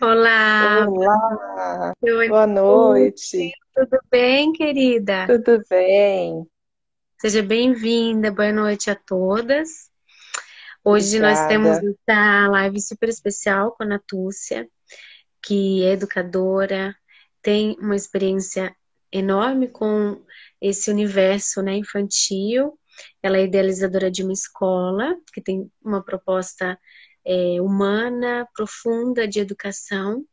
Olá. Olá. Boa noite. Tudo bem, querida? Tudo bem. Seja bem-vinda. Boa noite a todas. Hoje Obrigada. nós temos essa live super especial com a Natúcia, que é educadora, tem uma experiência enorme com esse universo né, infantil. Ela é idealizadora de uma escola que tem uma proposta é, humana, profunda de educação.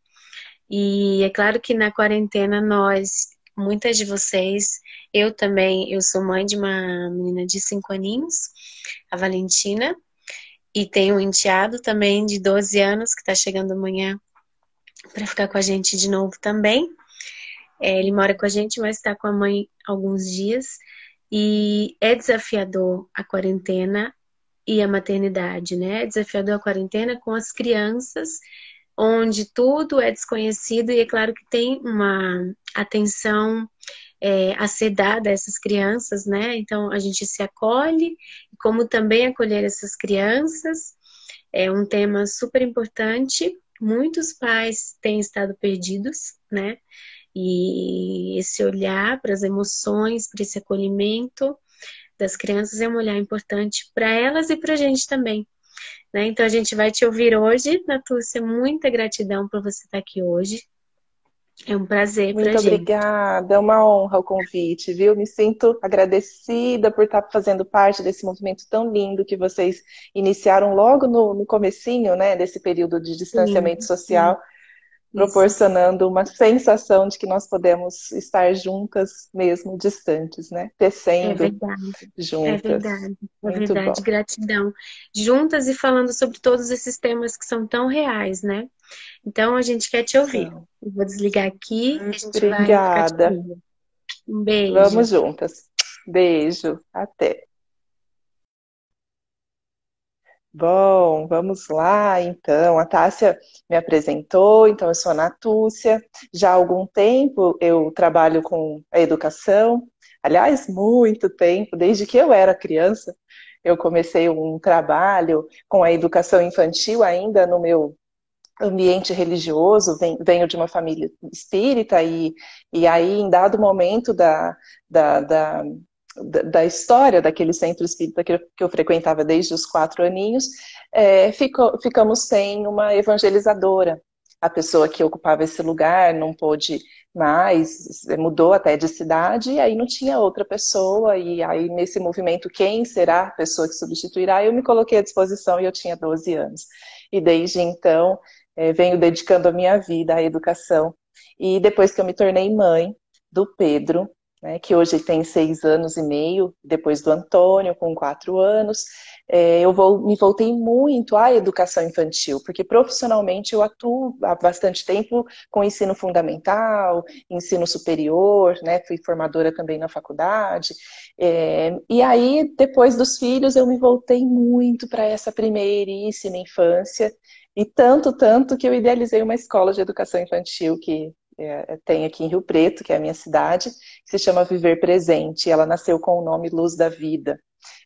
E é claro que na quarentena nós, muitas de vocês, eu também, eu sou mãe de uma menina de 5 aninhos, a Valentina, e tenho um enteado também de 12 anos que está chegando amanhã para ficar com a gente de novo também. É, ele mora com a gente, mas está com a mãe alguns dias. E é desafiador a quarentena e a maternidade, né? É desafiador a quarentena com as crianças, onde tudo é desconhecido e é claro que tem uma atenção é, a ser dada a essas crianças, né? Então a gente se acolhe, como também acolher essas crianças. É um tema super importante. Muitos pais têm estado perdidos, né? E esse olhar para as emoções, para esse acolhimento das crianças é um olhar importante para elas e para a gente também. Né? Então a gente vai te ouvir hoje, Natúcia. Muita gratidão por você estar aqui hoje. É um prazer para gente. Muito obrigada, é uma honra o convite, viu? Me sinto agradecida por estar fazendo parte desse movimento tão lindo que vocês iniciaram logo no, no comecinho, né, desse período de distanciamento sim, social. Sim proporcionando uma sensação de que nós podemos estar juntas mesmo distantes, né? Tecendo é verdade, juntas. É verdade, é Muito verdade. Bom. Gratidão. Juntas e falando sobre todos esses temas que são tão reais, né? Então a gente quer te ouvir. Então, Eu vou desligar aqui. Obrigada. Um beijo. Vamos juntas. Beijo. Até. Bom, vamos lá, então. A Tássia me apresentou, então eu sou a Natúcia. Já há algum tempo eu trabalho com a educação, aliás, muito tempo, desde que eu era criança, eu comecei um trabalho com a educação infantil ainda no meu ambiente religioso, venho de uma família espírita e, e aí em dado momento da, da, da da história daquele centro espírita que eu, que eu frequentava desde os quatro aninhos, é, ficou, ficamos sem uma evangelizadora. A pessoa que ocupava esse lugar não pôde mais, mudou até de cidade, e aí não tinha outra pessoa, e aí nesse movimento, quem será a pessoa que substituirá? Eu me coloquei à disposição e eu tinha 12 anos. E desde então, é, venho dedicando a minha vida à educação. E depois que eu me tornei mãe do Pedro, né, que hoje tem seis anos e meio, depois do Antônio, com quatro anos, é, eu vou, me voltei muito à educação infantil, porque profissionalmente eu atuo há bastante tempo com ensino fundamental, ensino superior, né, fui formadora também na faculdade, é, e aí, depois dos filhos, eu me voltei muito para essa primeiríssima infância, e tanto, tanto que eu idealizei uma escola de educação infantil que é, tem aqui em Rio Preto, que é a minha cidade, que se chama Viver Presente. Ela nasceu com o nome Luz da Vida.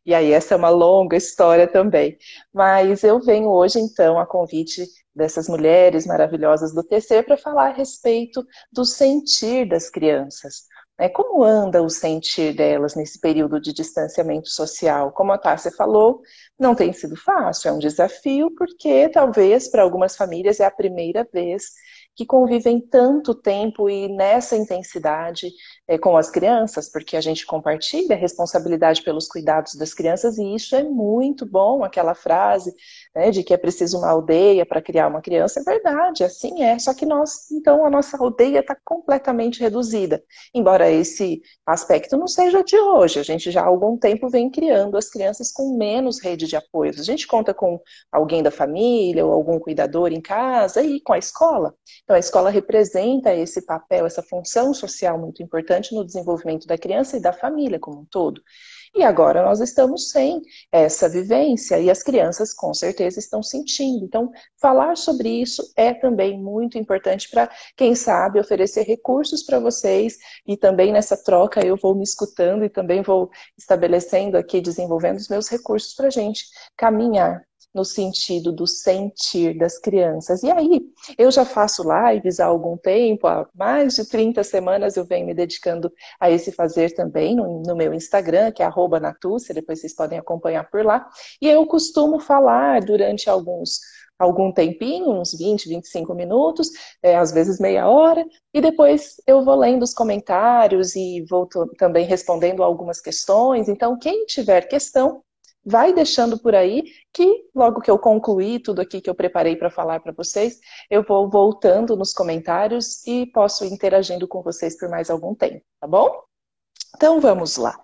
E aí, essa é uma longa história também. Mas eu venho hoje, então, a convite dessas mulheres maravilhosas do TC para falar a respeito do sentir das crianças. Né? Como anda o sentir delas nesse período de distanciamento social? Como a Tássia falou, não tem sido fácil, é um desafio, porque talvez para algumas famílias é a primeira vez que convivem tanto tempo e nessa intensidade é, com as crianças, porque a gente compartilha a responsabilidade pelos cuidados das crianças e isso é muito bom, aquela frase né, de que é preciso uma aldeia para criar uma criança, é verdade, assim é, só que nós, então, a nossa aldeia está completamente reduzida, embora esse aspecto não seja de hoje, a gente já há algum tempo vem criando as crianças com menos rede de apoio, a gente conta com alguém da família ou algum cuidador em casa e com a escola, então a escola representa esse papel, essa função social muito importante no desenvolvimento da criança e da família como um todo. E agora nós estamos sem essa vivência e as crianças com certeza estão sentindo. Então, falar sobre isso é também muito importante para, quem sabe, oferecer recursos para vocês e também nessa troca eu vou me escutando e também vou estabelecendo aqui, desenvolvendo os meus recursos para a gente caminhar no sentido do sentir das crianças. E aí, eu já faço lives há algum tempo, há mais de 30 semanas eu venho me dedicando a esse fazer também no, no meu Instagram, que é Natúcia, depois vocês podem acompanhar por lá. E eu costumo falar durante alguns algum tempinho, uns 20, 25 minutos, é, às vezes meia hora, e depois eu vou lendo os comentários e vou também respondendo algumas questões. Então, quem tiver questão, vai deixando por aí que logo que eu concluir tudo aqui que eu preparei para falar para vocês, eu vou voltando nos comentários e posso interagindo com vocês por mais algum tempo, tá bom? Então vamos lá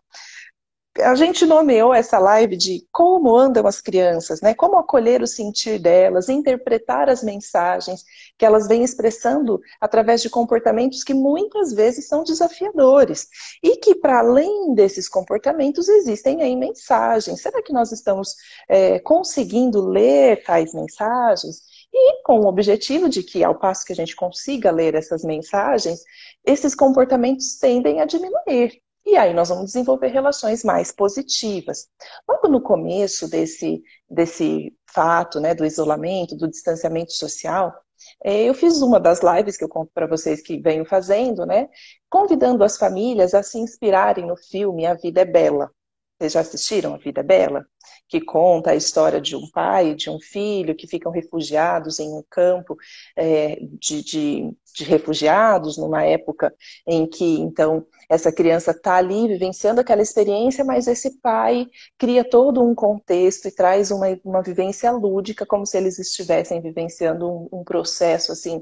a gente nomeou essa live de como andam as crianças, né? Como acolher o sentir delas, interpretar as mensagens que elas vêm expressando através de comportamentos que muitas vezes são desafiadores e que para além desses comportamentos existem aí mensagens. Será que nós estamos é, conseguindo ler tais mensagens? E com o objetivo de que, ao passo que a gente consiga ler essas mensagens, esses comportamentos tendem a diminuir. E aí nós vamos desenvolver relações mais positivas. Logo no começo desse, desse fato, né, do isolamento, do distanciamento social, é, eu fiz uma das lives que eu conto para vocês que venho fazendo, né, convidando as famílias a se inspirarem no filme A Vida é Bela. Vocês já assistiram A Vida Bela? Que conta a história de um pai e de um filho que ficam refugiados em um campo é, de, de, de, refugiados, numa época em que, então, essa criança está ali vivenciando aquela experiência, mas esse pai cria todo um contexto e traz uma, uma vivência lúdica, como se eles estivessem vivenciando um, um processo, assim,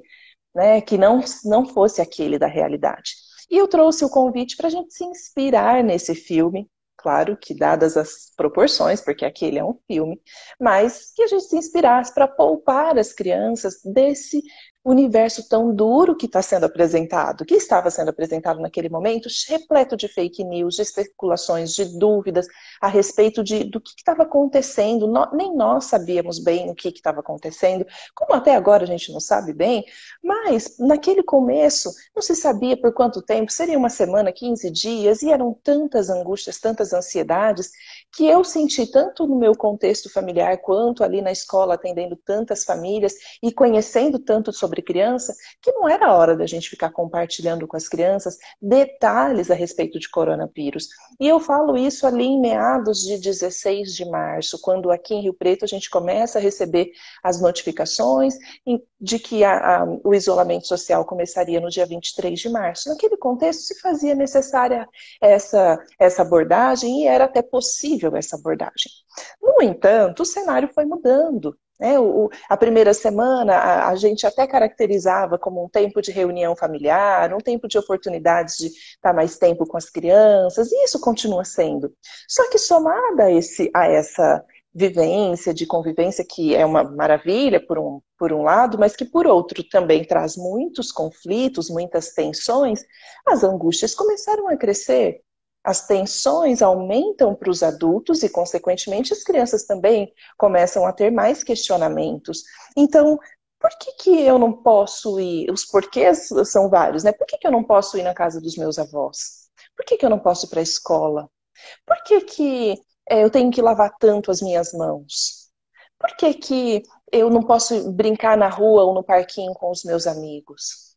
né, que não, não fosse aquele da realidade. E eu trouxe o convite para a gente se inspirar nesse filme, claro que dadas as proporções, porque aquele é um filme, mas que a gente se inspirasse para poupar as crianças desse universo tão duro que está sendo apresentado, que estava sendo apresentado naquele momento, repleto de fake news, de especulações, de dúvidas a respeito de, do que estava acontecendo. Nem nós sabíamos bem o que estava acontecendo, como até agora a gente não sabe bem, mas naquele começo não se sabia por quanto tempo, seria uma semana, 15 dias, e eram tantas angústias, tantas ansiedades, que eu senti tanto no meu contexto familiar quanto ali na escola, atendendo tantas famílias e conhecendo tanto sobre criança, que não era hora da gente ficar compartilhando com as crianças detalhes a respeito de coronavírus. E eu falo isso ali em meados de 16 de março, quando aqui em Rio Preto a gente começa a receber as notificações de que a, a, o isolamento social começaria no dia 23 de março. Naquele contexto se fazia necessária essa, essa abordagem e era até possível possível essa abordagem. No entanto, o cenário foi mudando. Né? O, a primeira semana a, a, gente até caracterizava como um tempo de reunião familiar, um tempo de oportunidades de estar mais tempo com as crianças, e isso continua sendo. Só que somada a, esse, a essa vivência, de convivência, que é uma maravilha por um, por um lado, mas que por outro também traz muitos conflitos, muitas tensões, as angústias começaram a crescer as tensões aumentam para os adultos e, consequentemente, as crianças também começam a ter mais questionamentos. Então, por que, que eu não posso ir? Os porquês são vários, né? Por que, que eu não posso ir na casa dos meus avós? Por que, que eu não posso ir para a escola? Por que, que é, eu tenho que lavar tanto as minhas mãos? Por que, que eu não posso brincar na rua ou no parquinho com os meus amigos?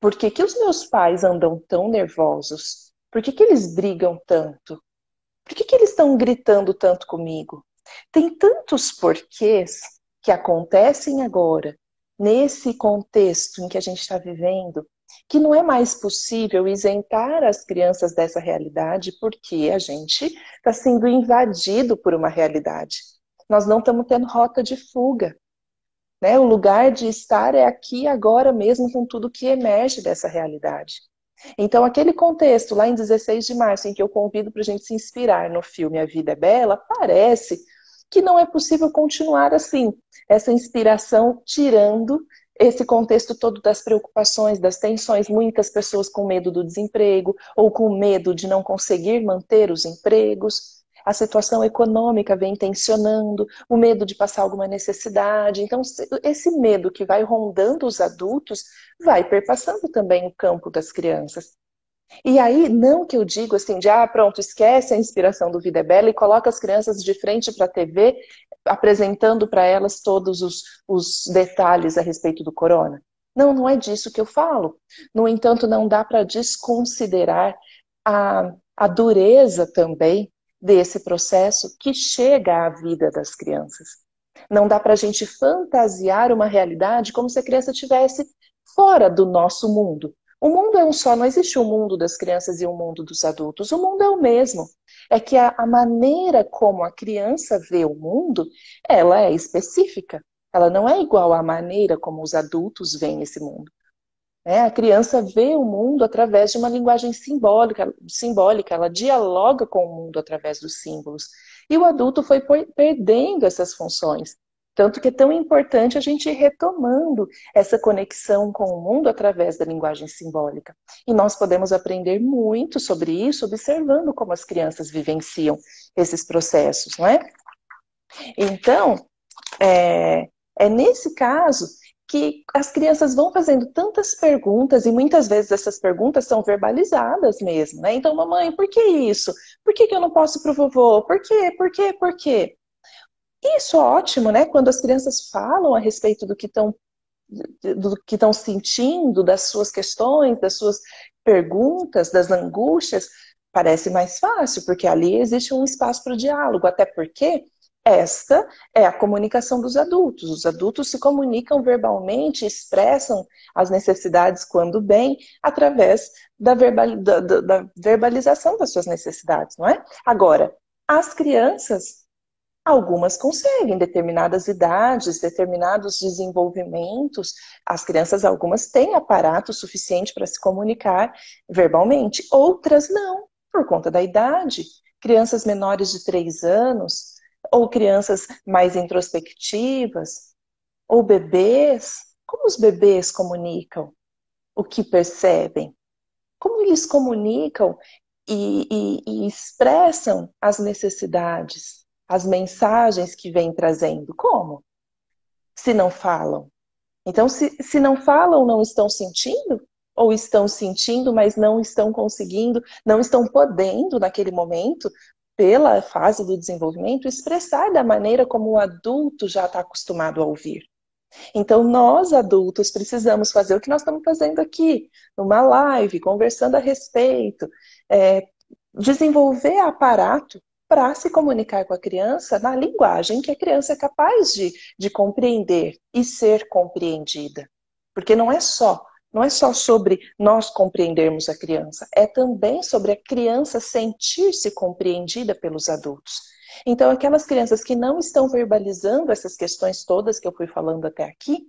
Por que, que os meus pais andam tão nervosos? Por que, que eles brigam tanto? Por que, que eles estão gritando tanto comigo? Tem tantos porquês que acontecem agora, nesse contexto em que a gente está vivendo, que não é mais possível isentar as crianças dessa realidade porque a gente está sendo invadido por uma realidade. Nós não estamos tendo rota de fuga. Né? O lugar de estar é aqui agora mesmo com tudo que emerge dessa realidade. Então, aquele contexto lá em 16 de março, em que eu convido para a gente se inspirar no filme A Vida é Bela, parece que não é possível continuar assim, essa inspiração tirando esse contexto todo das preocupações, das tensões, muitas pessoas com medo do desemprego ou com medo de não conseguir manter os empregos a situação econômica vem tensionando, o medo de passar alguma necessidade. Então, esse medo que vai rondando os adultos vai perpassando também o campo das crianças. E aí, não que eu digo assim, de ah, pronto, esquece a inspiração do Vida é Bela e coloca as crianças de frente para a TV apresentando para elas todos os, os detalhes a respeito do corona. Não, não é disso que eu falo. No entanto, não dá para desconsiderar a, a dureza também desse processo que chega à vida das crianças. Não dá para a gente fantasiar uma realidade como se a criança estivesse fora do nosso mundo. O mundo é um só, não existe o um mundo das crianças e o um mundo dos adultos. O mundo é o mesmo. É que a, a maneira como a criança vê o mundo, ela é específica. Ela não é igual à maneira como os adultos veem esse mundo. É, a criança vê o mundo através de uma linguagem simbólica, simbólica, ela dialoga com o mundo através dos símbolos. E o adulto foi perdendo essas funções. Tanto que é tão importante a gente ir retomando essa conexão com o mundo através da linguagem simbólica. E nós podemos aprender muito sobre isso observando como as crianças vivenciam esses processos, não é? Então, é, é nesse caso que as crianças vão fazendo tantas perguntas e muitas vezes essas perguntas são verbalizadas mesmo, né? Então, mamãe, por que isso? Por que, que eu não posso pro vovô? Por quê? Por quê? Por quê? Isso é ótimo, né? Quando as crianças falam a respeito do que estão do que estão sentindo, das suas questões, das suas perguntas, das angústias, parece mais fácil, porque ali existe um espaço para o diálogo, até porque esta é a comunicação dos adultos. Os adultos se comunicam verbalmente, expressam as necessidades quando bem, através da, verbal, da, da verbalização das suas necessidades, não é? Agora, as crianças, algumas conseguem, determinadas idades, determinados desenvolvimentos, as crianças, algumas têm aparato suficiente para se comunicar verbalmente, outras não, por conta da idade. Crianças menores de 3 anos, ou crianças mais introspectivas, ou bebês. Como os bebês comunicam o que percebem? Como eles comunicam e, e, e expressam as necessidades, as mensagens que vêm trazendo? Como? Se não falam. Então, se, se não falam, não estão sentindo? Ou estão sentindo, mas não estão conseguindo, não estão podendo naquele momento pela fase do desenvolvimento, expressar da maneira como o adulto já está acostumado a ouvir. Então, nós adultos precisamos fazer o que nós estamos fazendo aqui, numa live, conversando a respeito, é, desenvolver aparato para se comunicar com a criança na linguagem que a criança é capaz de, de compreender e ser compreendida. Porque não é só não é só sobre nós compreendermos a criança, é também sobre a criança sentir-se compreendida pelos adultos. Então, aquelas crianças que não estão verbalizando essas questões todas que eu fui falando até aqui,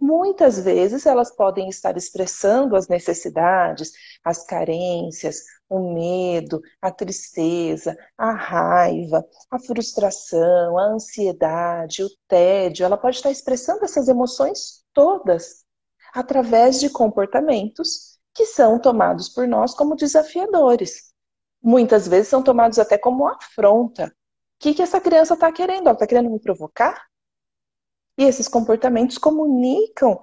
muitas vezes elas podem estar expressando as necessidades, as carências, o medo, a tristeza, a raiva, a frustração, a ansiedade, o tédio. Ela pode estar expressando essas emoções todas através de comportamentos que são tomados por nós como desafiadores. Muitas vezes são tomados até como afronta. O que, que essa criança está querendo? Ela está querendo me provocar? E esses comportamentos comunicam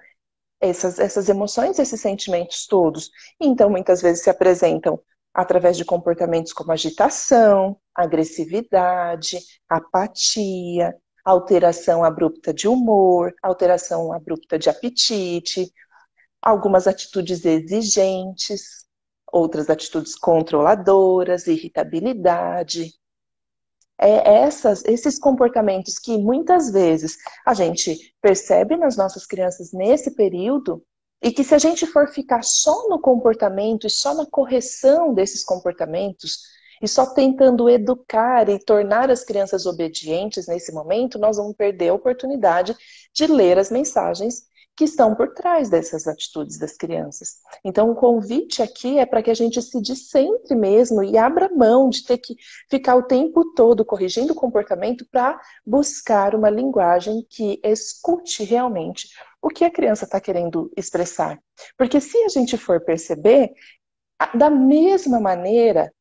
essas, essas emoções, esses sentimentos todos. Então, muitas vezes se apresentam através de comportamentos como agitação, agressividade, apatia, alteração abrupta de humor, alteração abrupta de apetite, algumas atitudes exigentes, outras atitudes controladoras, irritabilidade. É essas, esses comportamentos que muitas vezes a gente percebe nas nossas crianças nesse período e que se a gente for ficar só no comportamento e só na correção desses comportamentos, e só tentando educar e tornar as crianças obedientes nesse momento, nós vamos perder a oportunidade de ler as mensagens que estão por trás dessas atitudes das crianças. Então, o convite aqui é para que a gente se descentre mesmo e abra mão de ter que ficar o tempo todo corrigindo o comportamento para buscar uma linguagem que escute realmente o que a criança está querendo expressar. Porque se a gente for perceber, da mesma maneira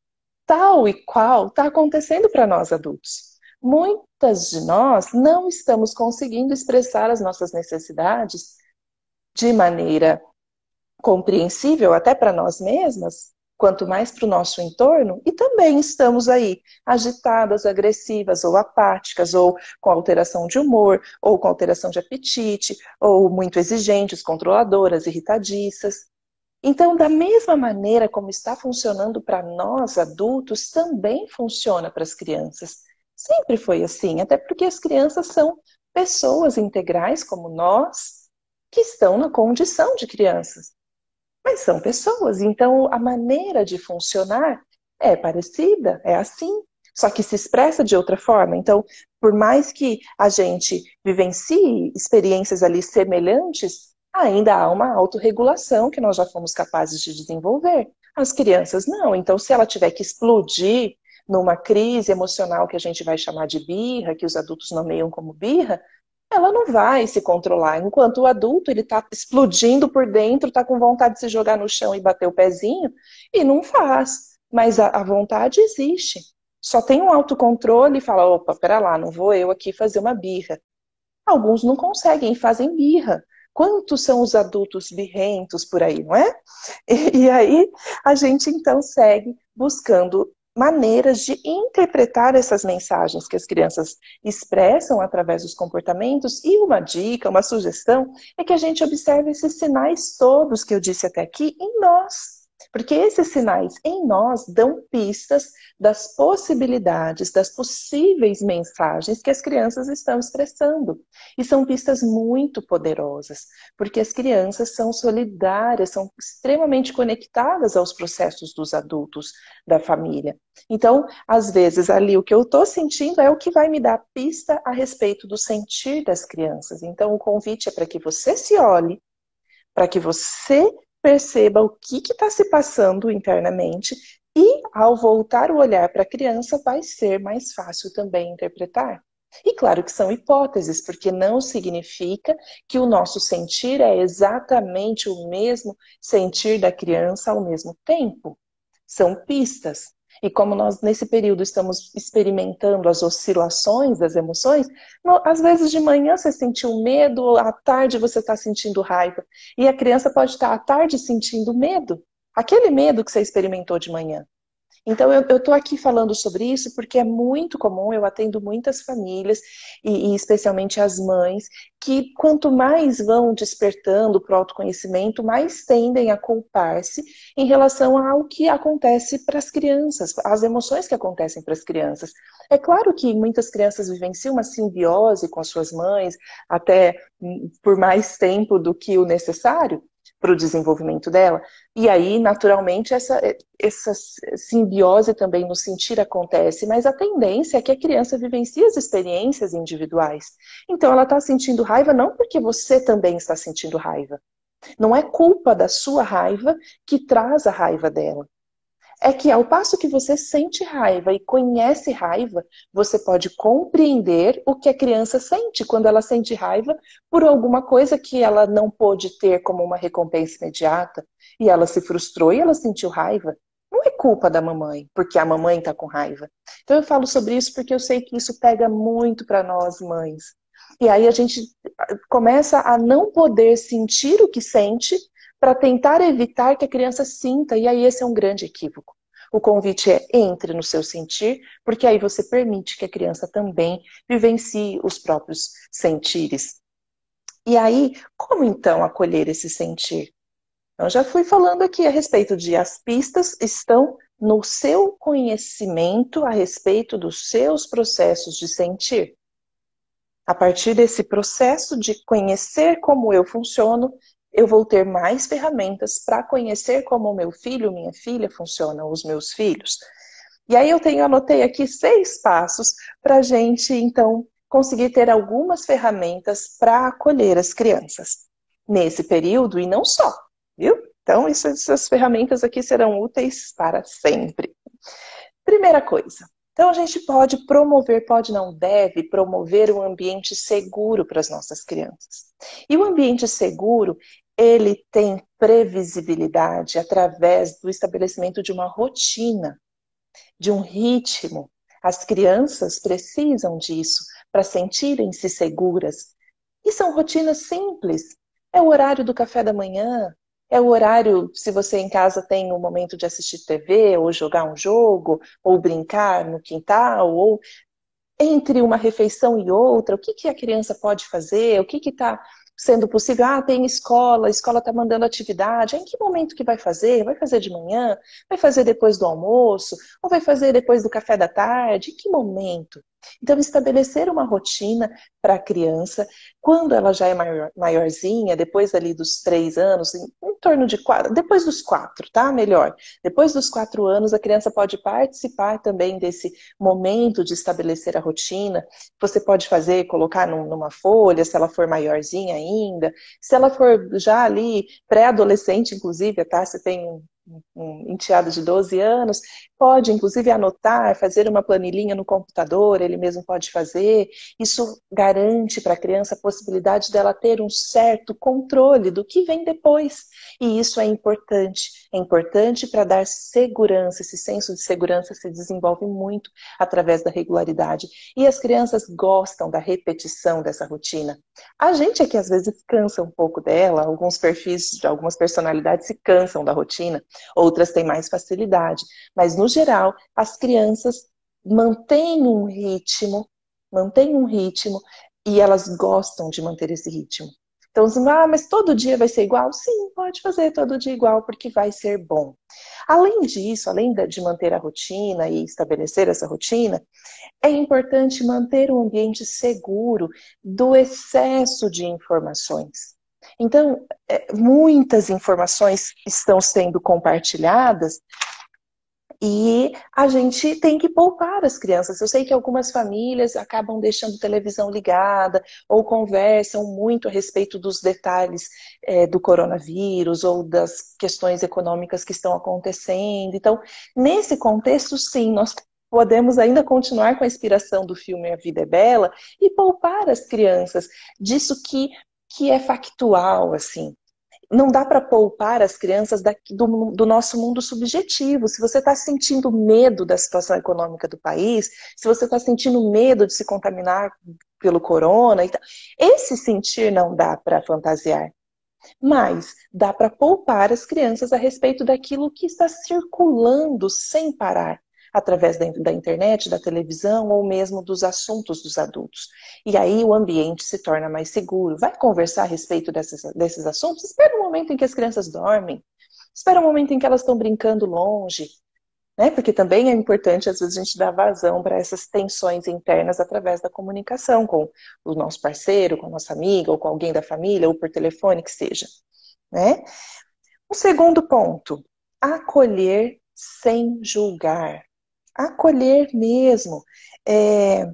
tal e qual está acontecendo para nós adultos. Muitas de nós não estamos conseguindo expressar as nossas necessidades de maneira compreensível até para nós mesmas, quanto mais para o nosso entorno, e também estamos aí agitadas, agressivas ou apáticas, ou com alteração de humor, ou com alteração de apetite, ou muito exigentes, controladoras, irritadiças. Então, da mesma maneira como está funcionando para nós adultos, também funciona para as crianças. Sempre foi assim, até porque as crianças são pessoas integrais como nós, que estão na condição de crianças mas são pessoas. Então, a maneira de funcionar é parecida, é assim, só que se expressa de outra forma. Então, por mais que a gente vivencie experiências ali semelhantes, ainda há uma autorregulação que nós já fomos capazes de desenvolver. As crianças não. Então, se ela tiver que explodir numa crise emocional que a gente vai chamar de birra, que os adultos nomeiam como birra, ela não vai se controlar. Enquanto o adulto, ele está explodindo por dentro, está com vontade de se jogar no chão e bater o pezinho, e não faz. Mas a, a vontade existe. Só tem um autocontrole e fala, opa, pera lá, não vou eu aqui fazer uma birra. Alguns não conseguem, fazem birra. Quantos são os adultos birrentos por aí, não é? E, e aí a gente então segue buscando maneiras de interpretar essas mensagens que as crianças expressam através dos comportamentos. E uma dica, uma sugestão, é que a gente observe esses sinais todos que eu disse até aqui em nós. Porque esses sinais em nós dão pistas das possibilidades, das possíveis mensagens que as crianças estão expressando. E são pistas muito poderosas, porque as crianças são solidárias, são extremamente conectadas aos processos dos adultos da família. Então, às vezes, ali o que eu estou sentindo é o que vai me dar pista a respeito do sentir das crianças. Então, o convite é para que você se olhe, para que você perceba o que está se passando internamente e, ao voltar o olhar para a criança, vai ser mais fácil também interpretar. E claro que são hipóteses, porque não significa que o nosso sentir é exatamente o mesmo sentir da criança ao mesmo tempo. São pistas. E como nós, nesse período, estamos experimentando as oscilações das emoções, às vezes de manhã você sentiu medo, à tarde você está sentindo raiva. E a criança pode estar à tarde sentindo medo. Aquele medo que você experimentou de manhã. Então, eu estou aqui falando sobre isso porque é muito comum, eu atendo muitas famílias, e, e especialmente as mães, que quanto mais vão despertando para o autoconhecimento, mais tendem a culpar-se em relação ao que acontece para as crianças, as emoções que acontecem para as crianças. É claro que muitas crianças vivenciam uma simbiose com as suas mães, até hum, por mais tempo do que o necessário, para o desenvolvimento dela. E aí, naturalmente, essa, essa simbiose também no sentir acontece, mas a tendência é que a criança vivencie as experiências individuais. Então, ela está sentindo raiva não porque você também está sentindo raiva. Não é culpa da sua raiva que traz a raiva dela é que ao passo que você sente raiva e conhece raiva, você pode compreender o que a criança sente quando ela sente raiva por alguma coisa que ela não pôde ter como uma recompensa imediata e ela se frustrou e ela sentiu raiva. Não é culpa da mamãe, porque a mamãe está com raiva. Então eu falo sobre isso porque eu sei que isso pega muito para nós mães. E aí a gente começa a não poder sentir o que sente para tentar evitar que a criança sinta, e aí esse é um grande equívoco. O convite é entre no seu sentir, porque aí você permite que a criança também vivencie os próprios sentires. E aí, como então acolher esse sentir? Eu já fui falando aqui a respeito de as pistas estão no seu conhecimento a respeito dos seus processos de sentir. A partir desse processo de conhecer como eu funciono, eu vou ter mais ferramentas para conhecer como o meu filho, minha filha funcionam, os meus filhos. E aí eu tenho, anotei aqui seis passos para a gente, então, conseguir ter algumas ferramentas para acolher as crianças nesse período e não só, viu? Então, essas ferramentas aqui serão úteis para sempre. Primeira coisa, então a gente pode promover, pode não deve promover um ambiente seguro para as nossas crianças. E o ambiente seguro, ele tem previsibilidade através do estabelecimento de uma rotina, de um ritmo. As crianças precisam disso para sentirem-se seguras. E são rotinas simples. É o horário do café da manhã, É o horário, se você em casa tem um momento de assistir TV, ou jogar um jogo, ou brincar no quintal, ou entre uma refeição e outra, o que, que a criança pode fazer, o que está sendo possível. Ah, tem escola, a escola está mandando atividade. Em que momento que vai fazer? Vai fazer de manhã? Vai fazer depois do almoço? Ou vai fazer depois do café da tarde? Em que momento? Então, estabelecer uma rotina para a criança, quando ela já é maior, maiorzinha, depois ali dos três anos, em, em, torno de quatro, depois dos quatro, tá? Melhor. Depois dos quatro anos, a criança pode participar também desse momento de estabelecer a rotina. Você pode fazer, colocar num, numa folha, se ela for maiorzinha ainda. Se ela for já ali, pré-adolescente, inclusive, tá? Você tem um um enteado de 12 anos, pode inclusive anotar, fazer uma planilhinha no computador, ele mesmo pode fazer. Isso garante para a criança a possibilidade dela ter um certo controle do que vem depois. E isso é importante. É importante para dar segurança. Esse senso de segurança se desenvolve muito através da regularidade. E as crianças gostam da repetição dessa rotina. A gente é que às vezes cansa um pouco dela, alguns perfis de algumas personalidades se cansam da rotina outras têm mais facilidade. Mas, no geral, as crianças mantêm um ritmo, mantêm um ritmo e elas gostam de manter esse ritmo. Então, ah, mas todo dia vai ser igual? Sim, pode fazer todo dia igual, porque vai ser bom. Além disso, além de manter a rotina e estabelecer essa rotina, é importante manter um ambiente seguro do excesso de informações. Então, é, muitas informações estão sendo compartilhadas e a gente tem que poupar as crianças. Eu sei que algumas famílias acabam deixando televisão ligada ou conversam muito a respeito dos detalhes é, do coronavírus ou das questões econômicas que estão acontecendo. Então, nesse contexto, sim, nós podemos ainda continuar com a inspiração do filme A Vida é Bela e poupar as crianças disso que que é factual, assim. Não dá para poupar as crianças daqui, do, do, nosso mundo subjetivo. Se você está sentindo medo da situação econômica do país, se você está sentindo medo de se contaminar pelo corona, esse sentir não dá para fantasiar. Mas dá para poupar as crianças a respeito daquilo que está circulando sem parar através da, da, internet, da televisão ou mesmo dos assuntos dos adultos. E aí o ambiente se torna mais seguro. Vai conversar a respeito desses, desses assuntos? Espera um momento em que as crianças dormem. Espera um momento em que elas estão brincando longe. Né? Porque também é importante, às vezes, a gente dar vazão para essas tensões internas através da comunicação com o nosso parceiro, com a nossa amiga, ou com alguém da família, ou por telefone, que seja. Né? O segundo ponto, acolher sem julgar acolher mesmo. É...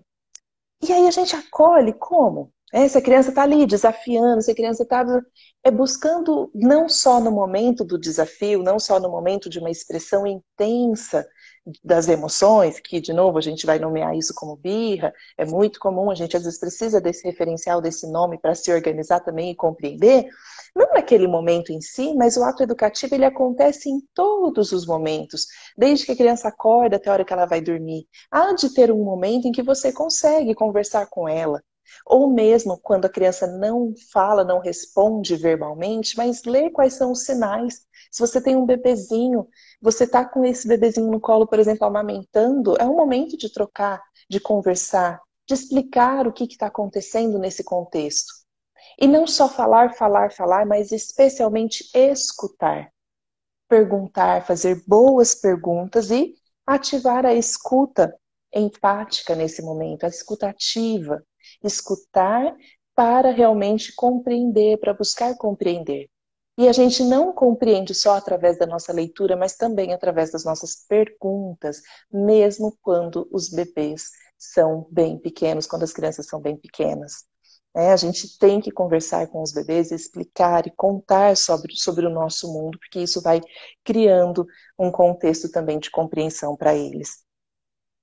E aí a gente acolhe como? É, se a criança está ali desafiando, se a criança está é, buscando, não só no momento do desafio, não só no momento de uma expressão intensa das emoções, que de novo a gente vai nomear isso como birra, é muito comum, a gente às vezes precisa desse referencial, desse nome para se organizar também e compreender, não naquele momento em si, mas o ato educativo ele acontece em todos os momentos, desde que a criança acorda até a hora que ela vai dormir. Há de ter um momento em que você consegue conversar com ela, ou mesmo quando a criança não fala, não responde verbalmente, mas lê quais são os sinais. Se você tem um bebezinho, você está com esse bebezinho no colo, por exemplo, amamentando, é um momento de trocar, de conversar, de explicar o que está acontecendo nesse contexto. E não só falar, falar, falar, mas especialmente escutar. Perguntar, fazer boas perguntas e ativar a escuta empática nesse momento, a escuta ativa. Escutar para realmente compreender, para buscar compreender. E a gente não compreende só através da nossa leitura, mas também através das nossas perguntas, mesmo quando os bebês são bem pequenos, quando as crianças são bem pequenas. É, a gente tem que conversar com os bebês, explicar e contar sobre, sobre o nosso mundo, porque isso vai criando um contexto também de compreensão para eles.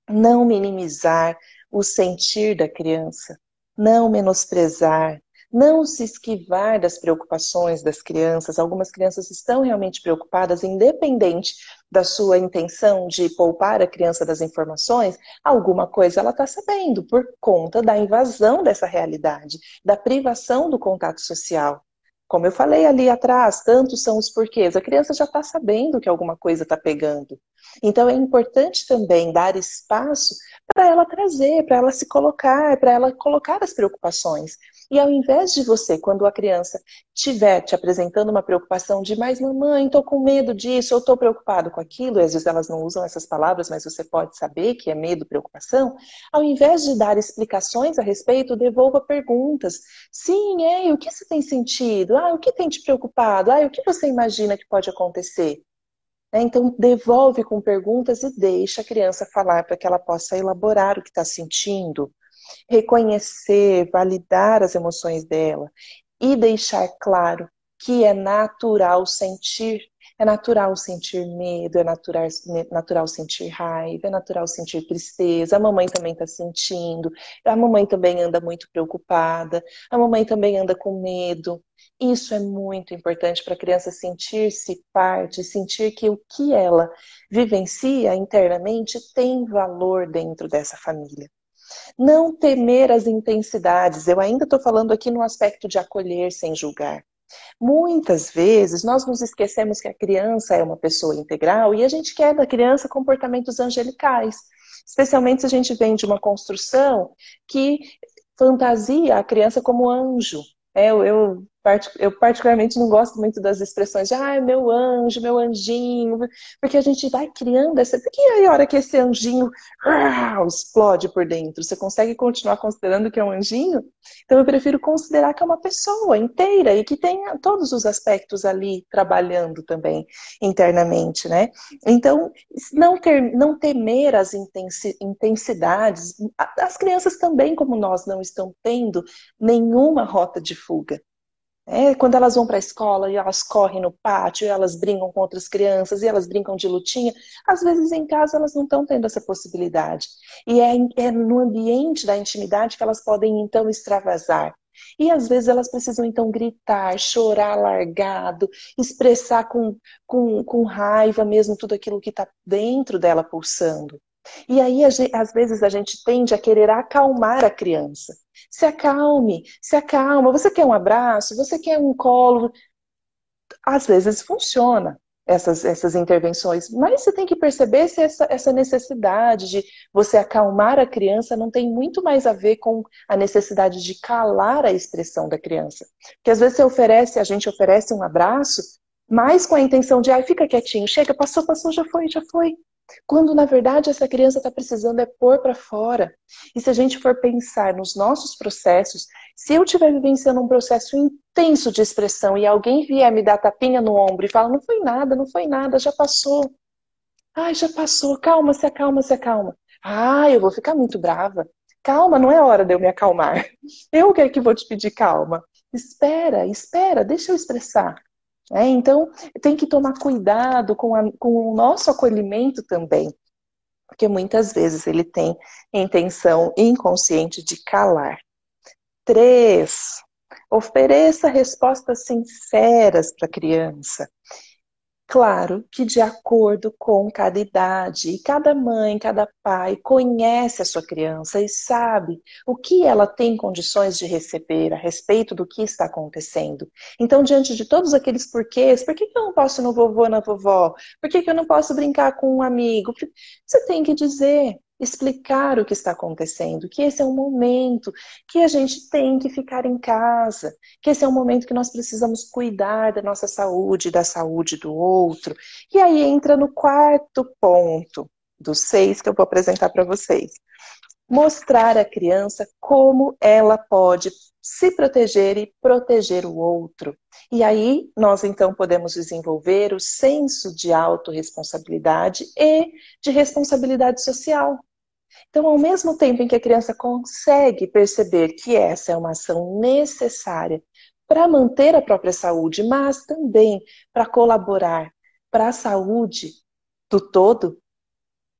Não minimizar o sentir da criança, não menosprezar, não se esquivar das preocupações das crianças. Algumas crianças estão realmente preocupadas, independente da sua intenção de poupar a criança das informações, alguma coisa ela está sabendo por conta da invasão dessa realidade, da privação do contato social. Como eu falei ali atrás, tantos são os porquês. A criança já está sabendo que alguma coisa está pegando. Então é importante também dar espaço para ela trazer, para ela se colocar, para ela colocar as preocupações. E ao invés de você, quando a criança estiver te apresentando uma preocupação de, mas mamãe, estou com medo disso, ou estou preocupado com aquilo, e às vezes elas não usam essas palavras, mas você pode saber que é medo, preocupação, ao invés de dar explicações a respeito, devolva perguntas. Sim, é, o que você tem sentido? Ah, o que tem te preocupado? Ah, o que você imagina que pode acontecer? É, então, devolve com perguntas e deixa a criança falar para que ela possa elaborar o que está sentindo, reconhecer, validar as emoções dela e deixar claro que é natural sentir. É natural sentir medo, é natural, natural sentir raiva, é natural sentir tristeza. A mamãe também está sentindo, a mamãe também anda muito preocupada, a mamãe também anda com medo. Isso é muito importante para a criança sentir-se parte, sentir que o que ela vivencia internamente tem valor dentro dessa família. Não temer as intensidades. Eu ainda estou falando aqui no aspecto de acolher sem julgar. Muitas vezes nós nos esquecemos que a criança é uma pessoa integral e a gente quer da criança comportamentos angelicais, especialmente se a gente vem de uma construção que fantasia a criança como anjo. É, eu, eu particularmente não gosto muito das expressões de ah, meu anjo, meu anjinho, porque a gente vai criando essa. Porque aí a hora que esse anjinho ah, explode por dentro, você consegue continuar considerando que é um anjinho? Então eu prefiro considerar que é uma pessoa inteira e que tem todos os aspectos ali trabalhando também internamente, né? Então, não, ter, não temer as intensidades, as crianças também, como nós, não estão tendo nenhuma rota de fuga. É, quando elas vão para a escola e elas correm no pátio, elas brincam com outras crianças, e elas brincam de lutinha, às vezes em casa elas não estão tendo essa possibilidade. E é, é no ambiente da intimidade que elas podem então extravasar. E às vezes elas precisam então gritar, chorar largado, expressar com, com, com raiva mesmo tudo aquilo que está dentro dela pulsando. E aí, às vezes, a gente tende a querer acalmar a criança. Se acalme, se acalma. Você quer um abraço? Você quer um colo? Às vezes funciona essas, essas intervenções, mas você tem que perceber se essa, essa necessidade de você acalmar a criança não tem muito mais a ver com a necessidade de calar a expressão da criança. Porque às vezes você oferece, a gente oferece um abraço, mas com a intenção de, ai, fica quietinho, chega, passou, passou, já foi, já foi. Quando na verdade essa criança está precisando é pôr para fora. E se a gente for pensar nos nossos processos, se eu estiver vivenciando um processo intenso de expressão e alguém vier me dar tapinha no ombro e fala, não foi nada, não foi nada, já passou. Ai, já passou, calma, se acalma, se acalma. Ah, eu vou ficar muito brava. Calma, não é hora de eu me acalmar. Eu que é que vou te pedir calma. Espera, espera, deixa eu expressar. É, então, tem que tomar cuidado com, a, com o nosso acolhimento também, porque muitas vezes ele tem intenção inconsciente de calar. Três, ofereça respostas sinceras para a criança. Claro que de acordo com cada idade, cada mãe, cada pai conhece a sua criança e sabe o que ela tem condições de receber a respeito do que está acontecendo. Então, diante de todos aqueles porquês, por que eu não posso ir no vovô, na vovó? Por que eu não posso brincar com um amigo? Você tem que dizer, explicar o que está acontecendo, que esse é um momento que a gente tem que ficar em casa, que esse é um momento que nós precisamos cuidar da nossa saúde, da saúde do outro. E aí entra no quarto ponto dos seis que eu vou apresentar para vocês. Mostrar à criança como ela pode se proteger e proteger o outro. E aí nós então podemos desenvolver o senso de autorresponsabilidade e de responsabilidade social. Então, ao mesmo tempo em que a criança consegue perceber que essa é uma ação necessária para manter a própria saúde, mas também para colaborar para a saúde do todo,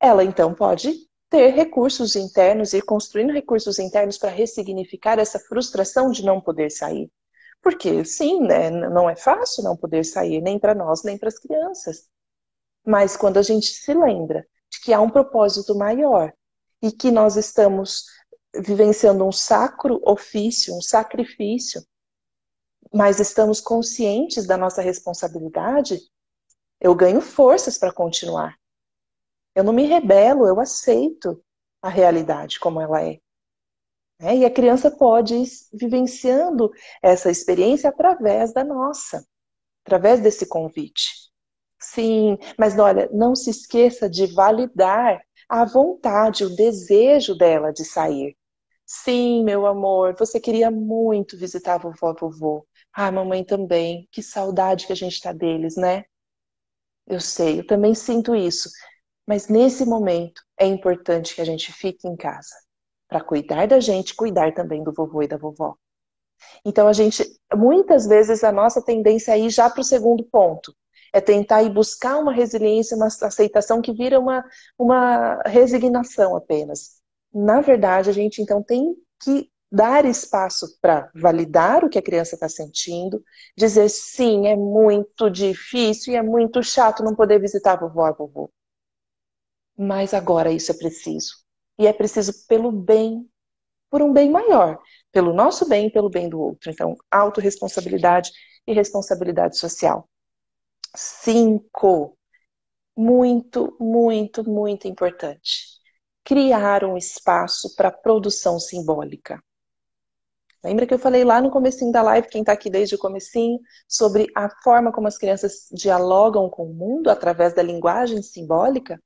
ela então pode ter recursos internos e construindo recursos internos para ressignificar essa frustração de não poder sair. Porque, sim, né, não é fácil não poder sair, nem para nós, nem para as crianças. Mas quando a gente se lembra de que há um propósito maior e que nós estamos vivenciando um sacro ofício, um sacrifício, mas estamos conscientes da nossa responsabilidade, eu ganho forças para continuar. Eu não me rebelo, eu aceito a realidade como ela é. é. E a criança pode ir vivenciando essa experiência através da nossa, através desse convite. Sim, mas olha, não se esqueça de validar a vontade, o desejo dela de sair. Sim, meu amor, você queria muito visitar a vovó e vovô. Ah, mamãe também. Que saudade que a gente está deles, né? Eu sei, eu também sinto isso. Mas nesse momento é importante que a gente fique em casa para cuidar da gente, cuidar também do vovô e da vovó. Então a gente, muitas vezes a nossa tendência é ir já para o segundo ponto, é tentar ir buscar uma resiliência, uma aceitação que vira uma, uma resignação apenas. Na verdade, a gente então tem que dar espaço para validar o que a criança está sentindo, dizer sim, é muito difícil e é muito chato não poder visitar a vovó e vovô. Mas agora isso é preciso. E é preciso pelo bem, por um bem maior, pelo nosso bem e pelo bem do outro. Então, autorresponsabilidade e responsabilidade social. Cinco, muito, muito, muito importante. Criar um espaço para produção simbólica. Lembra que eu falei lá no comecinho da live, quem está aqui desde o comecinho, sobre a forma como as crianças dialogam com o mundo através da linguagem simbólica?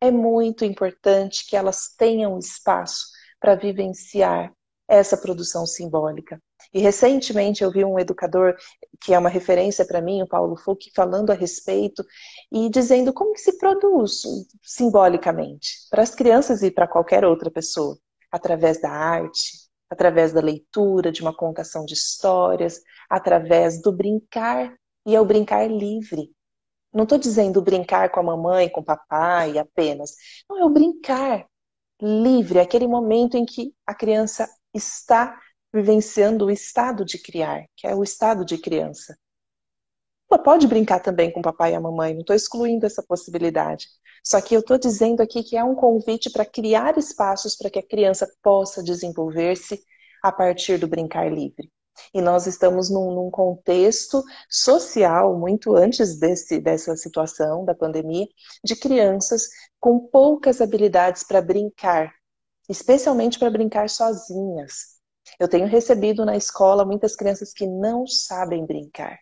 É muito importante que elas tenham espaço para vivenciar essa produção simbólica. E recentemente eu vi um educador que é uma referência para mim, o Paulo Fuch, falando a respeito e dizendo como que se produz simbolicamente para as crianças e para qualquer outra pessoa, através da arte, através da leitura, de uma contação de histórias, através do brincar, e é o brincar livre. Não estou dizendo brincar com a mamãe, com o papai apenas. Não, é o brincar livre, aquele momento em que a criança está vivenciando o estado de criar, que é o estado de criança. Ela pode brincar também com o papai e a mamãe, não estou excluindo essa possibilidade. Só que eu estou dizendo aqui que é um convite para criar espaços para que a criança possa desenvolver-se a partir do brincar livre. E nós estamos num, num, contexto social, muito antes desse, dessa situação da pandemia, de crianças com poucas habilidades para brincar, especialmente para brincar sozinhas. Eu tenho recebido na escola muitas crianças que não sabem brincar.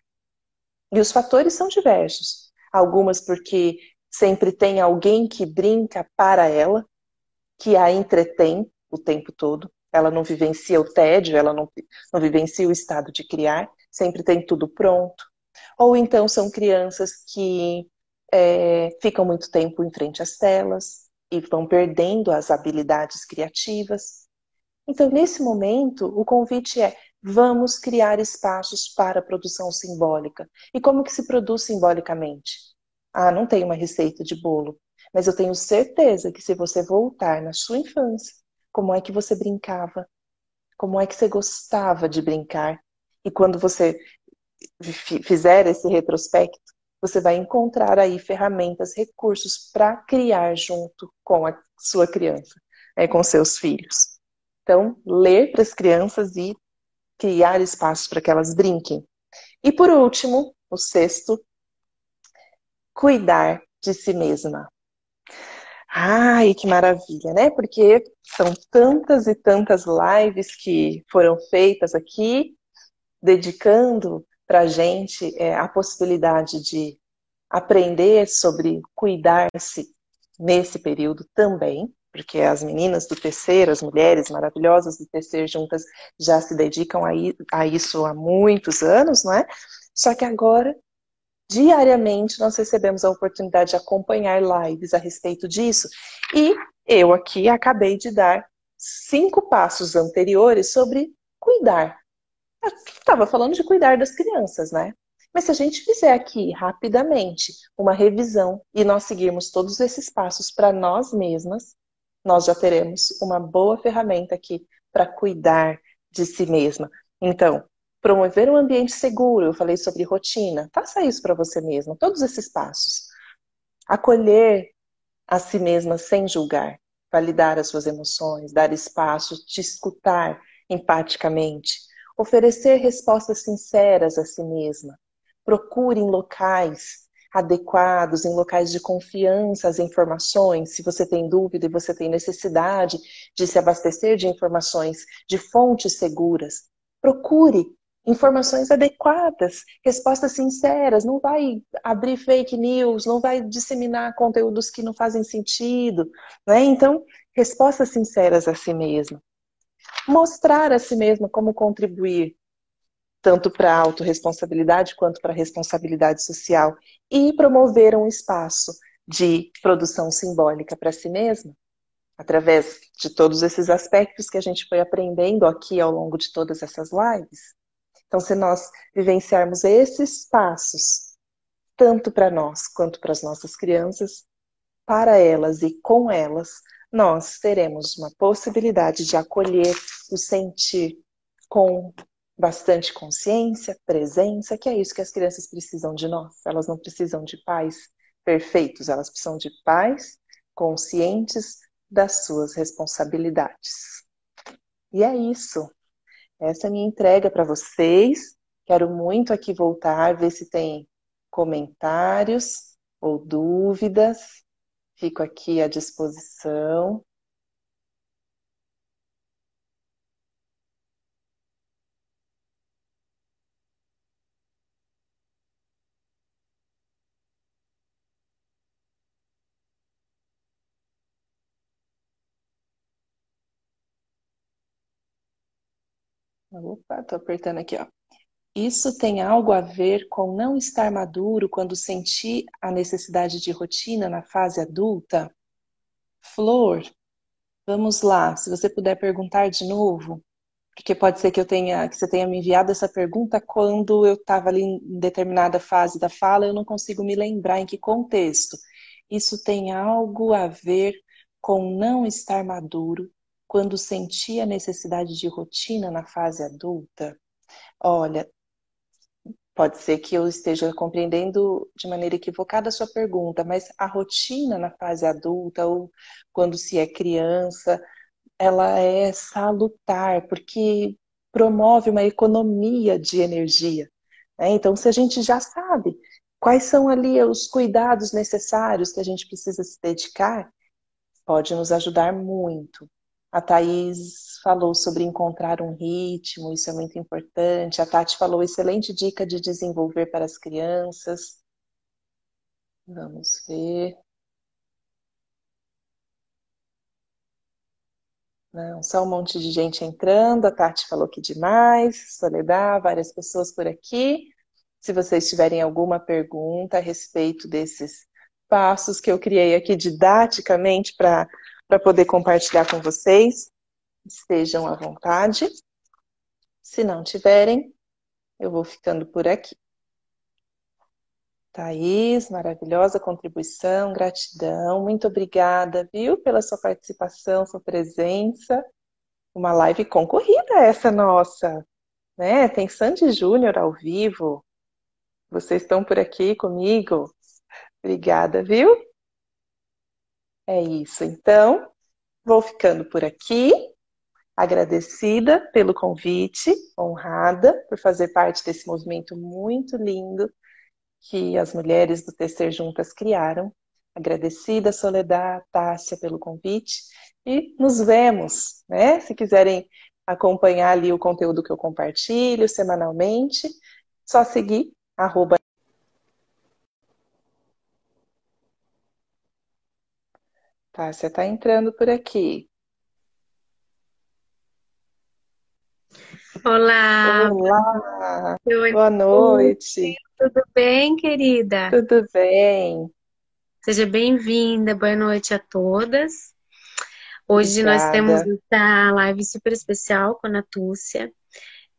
E os fatores são diversos. Algumas porque sempre tem alguém que brinca para ela, que a entretém o tempo todo. Ela não vivencia o tédio, ela não, não vivencia o estado de criar, sempre tem tudo pronto. Ou então são crianças que é, ficam muito tempo em frente às telas e vão perdendo as habilidades criativas. Então, nesse momento, o convite é: vamos criar espaços para a produção simbólica. E como que se produz simbolicamente? Ah, não tenho uma receita de bolo. Mas eu tenho certeza que se você voltar na sua infância, como é que você brincava? Como é que você gostava de brincar? E quando você fizer esse retrospecto, você vai encontrar aí ferramentas, recursos para criar junto com a sua criança, né, com seus filhos. Então, ler para as crianças e criar espaços para que elas brinquem. E por último, o sexto, cuidar de si mesma. Ai, que maravilha, né? Porque são tantas e tantas lives que foram feitas aqui, dedicando para a gente é, a possibilidade de aprender sobre cuidar-se nesse período também, porque as meninas do terceiro, as mulheres maravilhosas do terceiro juntas já se dedicam a, a isso há muitos anos, não é? Só que agora diariamente nós recebemos a oportunidade de acompanhar lives a respeito disso. E eu aqui acabei de dar cinco passos anteriores sobre cuidar. Estava falando de cuidar das crianças, né? Mas se a gente fizer aqui rapidamente uma revisão e nós seguirmos todos esses passos para nós mesmas, nós já teremos uma boa ferramenta aqui para cuidar de si mesma. Então, promover um ambiente seguro, eu falei sobre rotina. Faça isso para você mesma, todos esses passos. Acolher a si mesma sem julgar, validar as suas emoções, dar espaço, te escutar empaticamente, oferecer respostas sinceras a si mesma. Procure em locais adequados, em locais de confiança as informações, se você tem dúvida e você tem necessidade de se abastecer de informações de fontes seguras. Procure informações adequadas, respostas sinceras, não vai abrir fake news, não vai disseminar conteúdos que não fazem sentido, né? Então, respostas sinceras a si mesma. Mostrar a si mesma como contribuir tanto para a autorresponsabilidade quanto para a responsabilidade social e promover um espaço de produção simbólica para si mesma, através de todos esses aspectos que a gente foi aprendendo aqui ao longo de todas essas lives. Então, se nós vivenciarmos esses passos, tanto para nós quanto para as nossas crianças, para elas e com elas, nós teremos uma possibilidade de acolher o sentir com bastante consciência, presença, que é isso que as crianças precisam de nós. Elas não precisam de pais perfeitos, elas precisam de pais conscientes das suas responsabilidades. E é isso. Essa é a minha entrega para vocês. Quero muito aqui voltar, ver se tem comentários ou dúvidas. Fico aqui à disposição. Opa, tô apertando aqui, ó. Isso tem algo a ver com não estar maduro quando sentir a necessidade de rotina na fase adulta? Flor, vamos lá. Se você puder perguntar de novo, porque pode ser que eu tenha, que você tenha me enviado essa pergunta quando eu estava ali em determinada fase da fala, eu não consigo me lembrar em que contexto. Isso tem algo a ver com não estar maduro quando senti a necessidade de rotina na fase adulta? Olha, pode ser que eu esteja compreendendo de maneira equivocada a sua pergunta, mas a rotina na fase adulta ou quando se é criança, ela é salutar, porque promove uma economia de energia. Né? Então, se a gente já sabe quais são ali os cuidados necessários que a gente precisa se dedicar, pode nos ajudar muito. A Thaís falou sobre encontrar um ritmo, isso é muito importante. A Tati falou excelente dica de desenvolver para as crianças. Vamos ver. Não, só um monte de gente entrando. A Tati falou que demais. Soledad, várias pessoas por aqui. Se vocês tiverem alguma pergunta a respeito desses passos que eu criei aqui didaticamente para para poder compartilhar com vocês. Estejam à vontade. Se não tiverem, eu vou ficando por aqui. Thaís, maravilhosa contribuição, gratidão, muito obrigada, viu, pela sua participação, sua presença. Uma live concorrida essa nossa, né? Tem Sandy Júnior ao vivo. Vocês estão por aqui comigo. Obrigada, viu? É isso. Então, vou ficando por aqui. Agradecida pelo convite, honrada por fazer parte desse movimento muito lindo que as mulheres do Tecer Juntas criaram. Agradecida, Soledad, Tássia, pelo convite. E nos vemos, né? Se quiserem acompanhar ali o conteúdo que eu compartilho semanalmente, só seguir arroba Tá, você está entrando por aqui. Olá. Olá. Oi. Boa noite. Tudo bem, querida? Tudo bem. Seja bem-vinda. Boa noite a todas. Hoje Obrigada. nós temos essa live super especial com a Natúcia,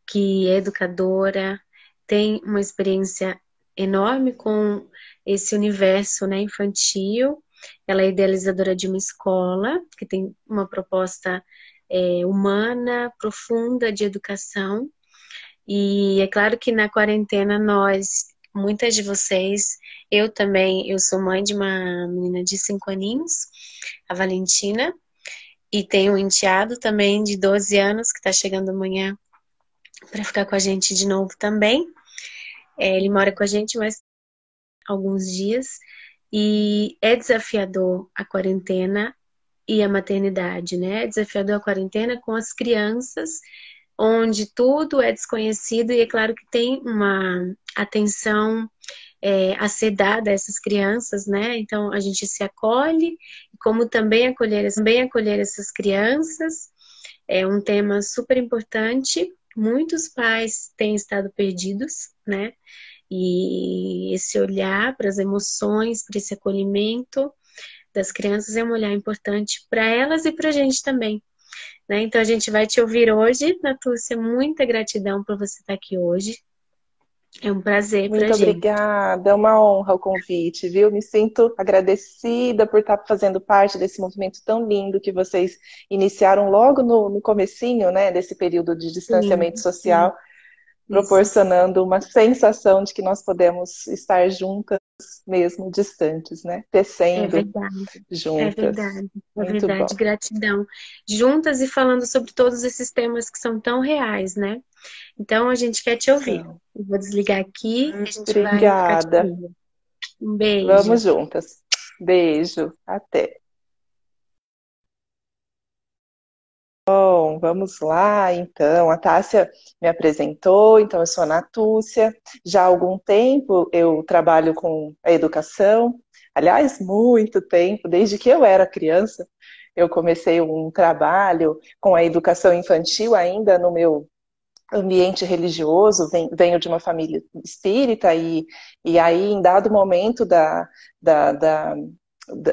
que é educadora, tem uma experiência enorme com esse universo né, infantil ela é idealizadora de uma escola que tem uma proposta é, humana, profunda de educação. E é claro que na quarentena nós, muitas de vocês, eu também, eu sou mãe de uma menina de 5 aninhos, a Valentina, e tenho um enteado também de 12 anos que está chegando amanhã para ficar com a gente de novo também. É, ele mora com a gente mais alguns dias e é desafiador a quarentena e a maternidade, né? É desafiador a quarentena com as crianças, onde tudo é desconhecido e é claro que tem uma atenção é, a ser dada a essas crianças, né? Então a gente se acolhe, como também acolher, também acolher essas crianças é um tema super importante. Muitos pais têm estado perdidos, né? E esse olhar para as emoções, para esse acolhimento das crianças é um olhar importante para elas e para a gente também. Né? Então a gente vai te ouvir hoje, Natúcia. Muita gratidão por você estar aqui hoje. É um prazer Muito obrigada, é uma honra o convite, viu? Me sinto agradecida por estar fazendo parte desse movimento tão lindo que vocês iniciaram logo no, no comecinho, né, desse período de distanciamento sim, social. Sim proporcionando uma sensação de que nós podemos estar juntas, mesmo distantes, né? Tecendo é verdade, juntas. É verdade, é Muito verdade. Bom. Gratidão. Juntas e falando sobre todos esses temas que são tão reais, né? Então a gente quer te ouvir. Então, vou desligar aqui. Obrigada. Um beijo. Vamos juntas. Beijo. Até. Bom, vamos lá, então. A Tássia me apresentou, então eu sou a Natúcia. Já há algum tempo eu trabalho com a educação. Aliás, muito tempo, desde que eu era criança, eu comecei um trabalho com a educação infantil ainda no meu ambiente religioso, venho de uma família espírita e, e aí em dado momento da, da, da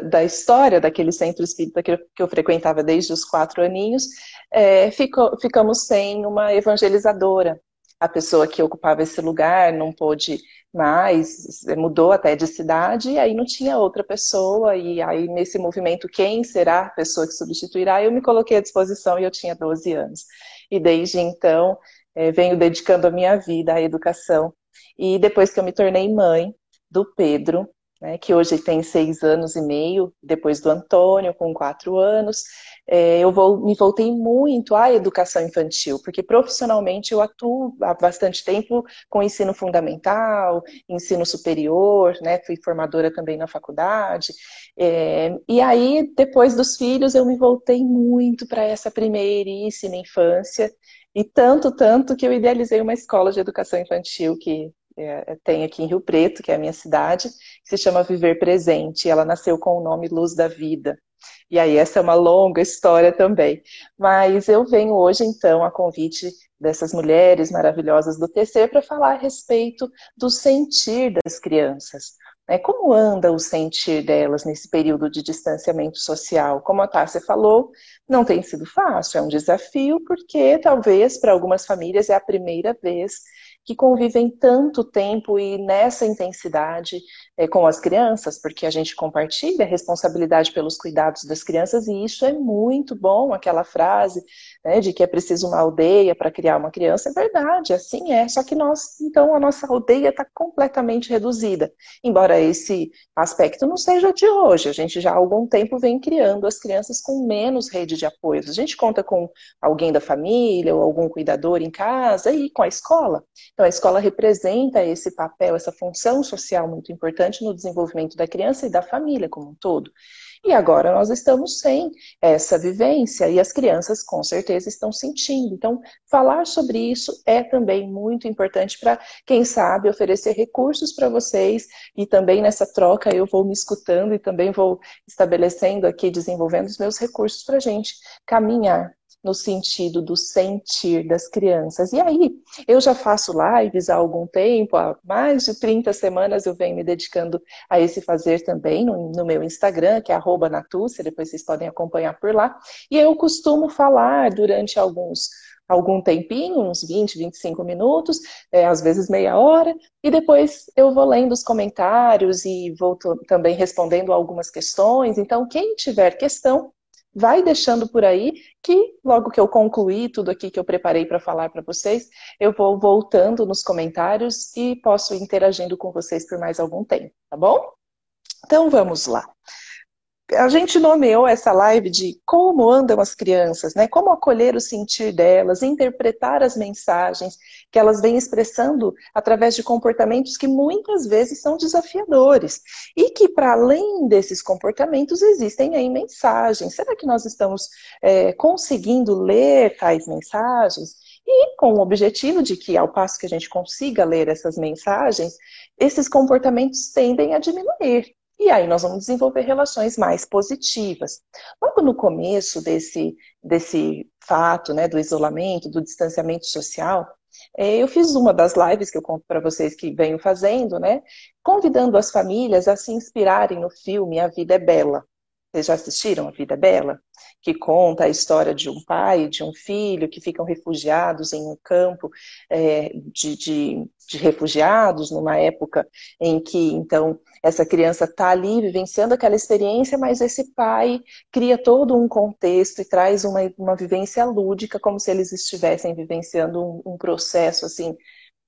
da história daquele centro espírita que eu, que eu frequentava desde os quatro aninhos, é, ficou, ficamos sem uma evangelizadora. A pessoa que ocupava esse lugar não pôde mais, mudou até de cidade, e aí não tinha outra pessoa, e aí nesse movimento, quem será a pessoa que substituirá? Eu me coloquei à disposição e eu tinha 12 anos. E desde então, é, venho dedicando a minha vida à educação. E depois que eu me tornei mãe do Pedro, né, que hoje tem seis anos e meio, depois do Antônio, com quatro anos, é, eu vou, me voltei muito à educação infantil, porque profissionalmente eu atuo há bastante tempo com ensino fundamental, ensino superior, né, fui formadora também na faculdade, é, e aí, depois dos filhos, eu me voltei muito para essa primeiríssima infância, e tanto, tanto que eu idealizei uma escola de educação infantil que é, tem aqui em Rio Preto, que é a minha cidade, que se chama Viver Presente. Ela nasceu com o nome Luz da Vida. E aí, essa é uma longa história também. Mas eu venho hoje, então, a convite dessas mulheres maravilhosas do TC para falar a respeito do sentir das crianças. Né? Como anda o sentir delas nesse período de distanciamento social? Como a Tássia falou, não tem sido fácil, é um desafio, porque talvez para algumas famílias é a primeira vez que convivem tanto tempo e nessa intensidade é, com as crianças, porque a gente compartilha a responsabilidade pelos cuidados das crianças e isso é muito bom, aquela frase né, de que é preciso uma aldeia para criar uma criança, é verdade, assim é, só que nós, então, a nossa aldeia está completamente reduzida, embora esse aspecto não seja de hoje, a gente já há algum tempo vem criando as crianças com menos rede de apoio, a gente conta com alguém da família ou algum cuidador em casa e com a escola, então a escola representa esse papel, essa função social muito importante no desenvolvimento da criança e da família como um todo. E agora nós estamos sem essa vivência e as crianças com certeza estão sentindo. Então, falar sobre isso é também muito importante para, quem sabe, oferecer recursos para vocês e também nessa troca eu vou me escutando e também vou estabelecendo aqui, desenvolvendo os meus recursos para a gente caminhar no sentido do sentir das crianças. E aí, eu já faço lives há algum tempo, há mais de 30 semanas eu venho me dedicando a esse fazer também no, no meu Instagram, que é Natúcia, depois vocês podem acompanhar por lá. E eu costumo falar durante alguns algum tempinho, uns 20, 25 minutos, é, às vezes meia hora, e depois eu vou lendo os comentários e vou também respondendo algumas questões. Então, quem tiver questão, vai deixando por aí que logo que eu concluir tudo aqui que eu preparei para falar para vocês, eu vou voltando nos comentários e posso interagindo com vocês por mais algum tempo, tá bom? Então vamos lá. A gente nomeou essa live de como andam as crianças, né? Como acolher o sentir delas, interpretar as mensagens que elas vêm expressando através de comportamentos que muitas vezes são desafiadores e que para além desses comportamentos existem aí mensagens. Será que nós estamos é, conseguindo ler tais mensagens? E com o objetivo de que, ao passo que a gente consiga ler essas mensagens, esses comportamentos tendem a diminuir. E aí nós vamos desenvolver relações mais positivas. Logo no começo desse, desse fato, né, do isolamento, do distanciamento social, é, eu fiz uma das lives que eu conto para vocês que venho fazendo, né, convidando as famílias a se inspirarem no filme A Vida é Bela. Vocês já assistiram A Vida Bela? Que conta a história de um pai e de um filho que ficam refugiados em um campo é, de, de, de, refugiados, numa época em que, então, essa criança está ali vivenciando aquela experiência, mas esse pai cria todo um contexto e traz uma, uma vivência lúdica, como se eles estivessem vivenciando um, um processo, assim,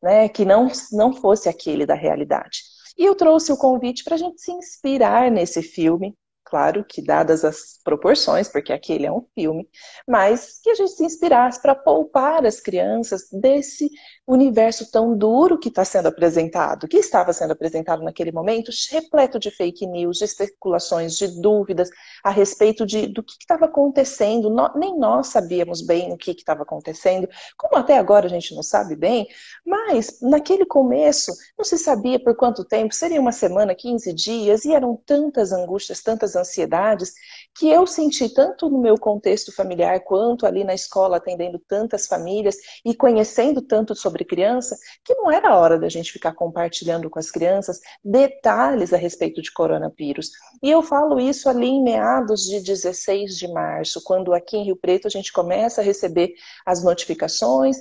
né, que não, não fosse aquele da realidade. E eu trouxe o convite para a gente se inspirar nesse filme, claro que dadas as proporções, porque aquele é um filme, mas que a gente se inspirasse para poupar as crianças desse universo tão duro que está sendo apresentado, que estava sendo apresentado naquele momento, repleto de fake news, de especulações, de dúvidas a respeito de, do que estava acontecendo. No, nem nós sabíamos bem o que estava acontecendo, como até agora a gente não sabe bem, mas naquele começo não se sabia por quanto tempo, seria uma semana, 15 dias, e eram tantas angústias, tantas ansiedades, que eu senti tanto no meu contexto familiar quanto ali na escola, atendendo tantas famílias e conhecendo tanto sobre criança, que não era hora da gente ficar compartilhando com as crianças detalhes a respeito de coronavírus. E eu falo isso ali em meados de 16 de março, quando aqui em Rio Preto a gente começa a receber as notificações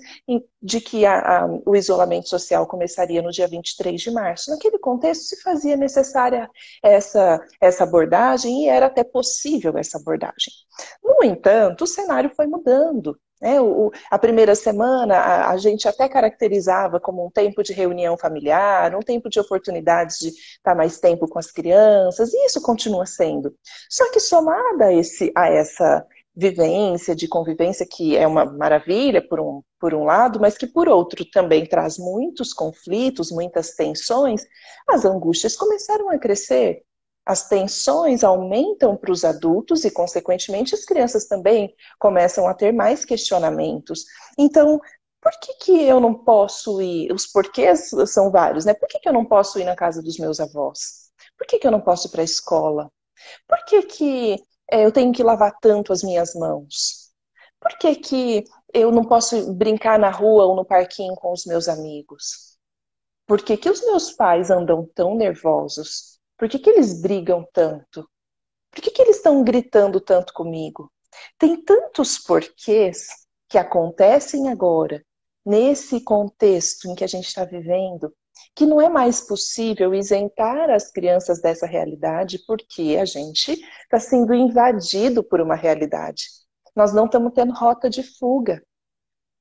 de que a, a, o isolamento social começaria no dia 23 de março. Naquele contexto se fazia necessária essa, essa abordagem e era até possível essa abordagem. No entanto, o cenário foi mudando. Né? O, a primeira semana a, a, gente até caracterizava como um tempo de reunião familiar, um tempo de oportunidades de estar mais tempo com as crianças, e isso continua sendo. Só que somada a, esse, a essa vivência, de convivência, que é uma maravilha por um, por um lado, mas que por outro também traz muitos conflitos, muitas tensões, as angústias começaram a crescer. As tensões aumentam para os adultos e, consequentemente, as crianças também começam a ter mais questionamentos. Então, por que, que eu não posso ir? Os porquês são vários, né? Por que, que eu não posso ir na casa dos meus avós? Por que, que eu não posso ir para a escola? Por que, que é, eu tenho que lavar tanto as minhas mãos? Por que, que eu não posso brincar na rua ou no parquinho com os meus amigos? Por que, que os meus pais andam tão nervosos? Por que, que eles brigam tanto? Por que, que eles estão gritando tanto comigo? Tem tantos porquês que acontecem agora, nesse contexto em que a gente está vivendo, que não é mais possível isentar as crianças dessa realidade porque a gente está sendo invadido por uma realidade. Nós não estamos tendo rota de fuga.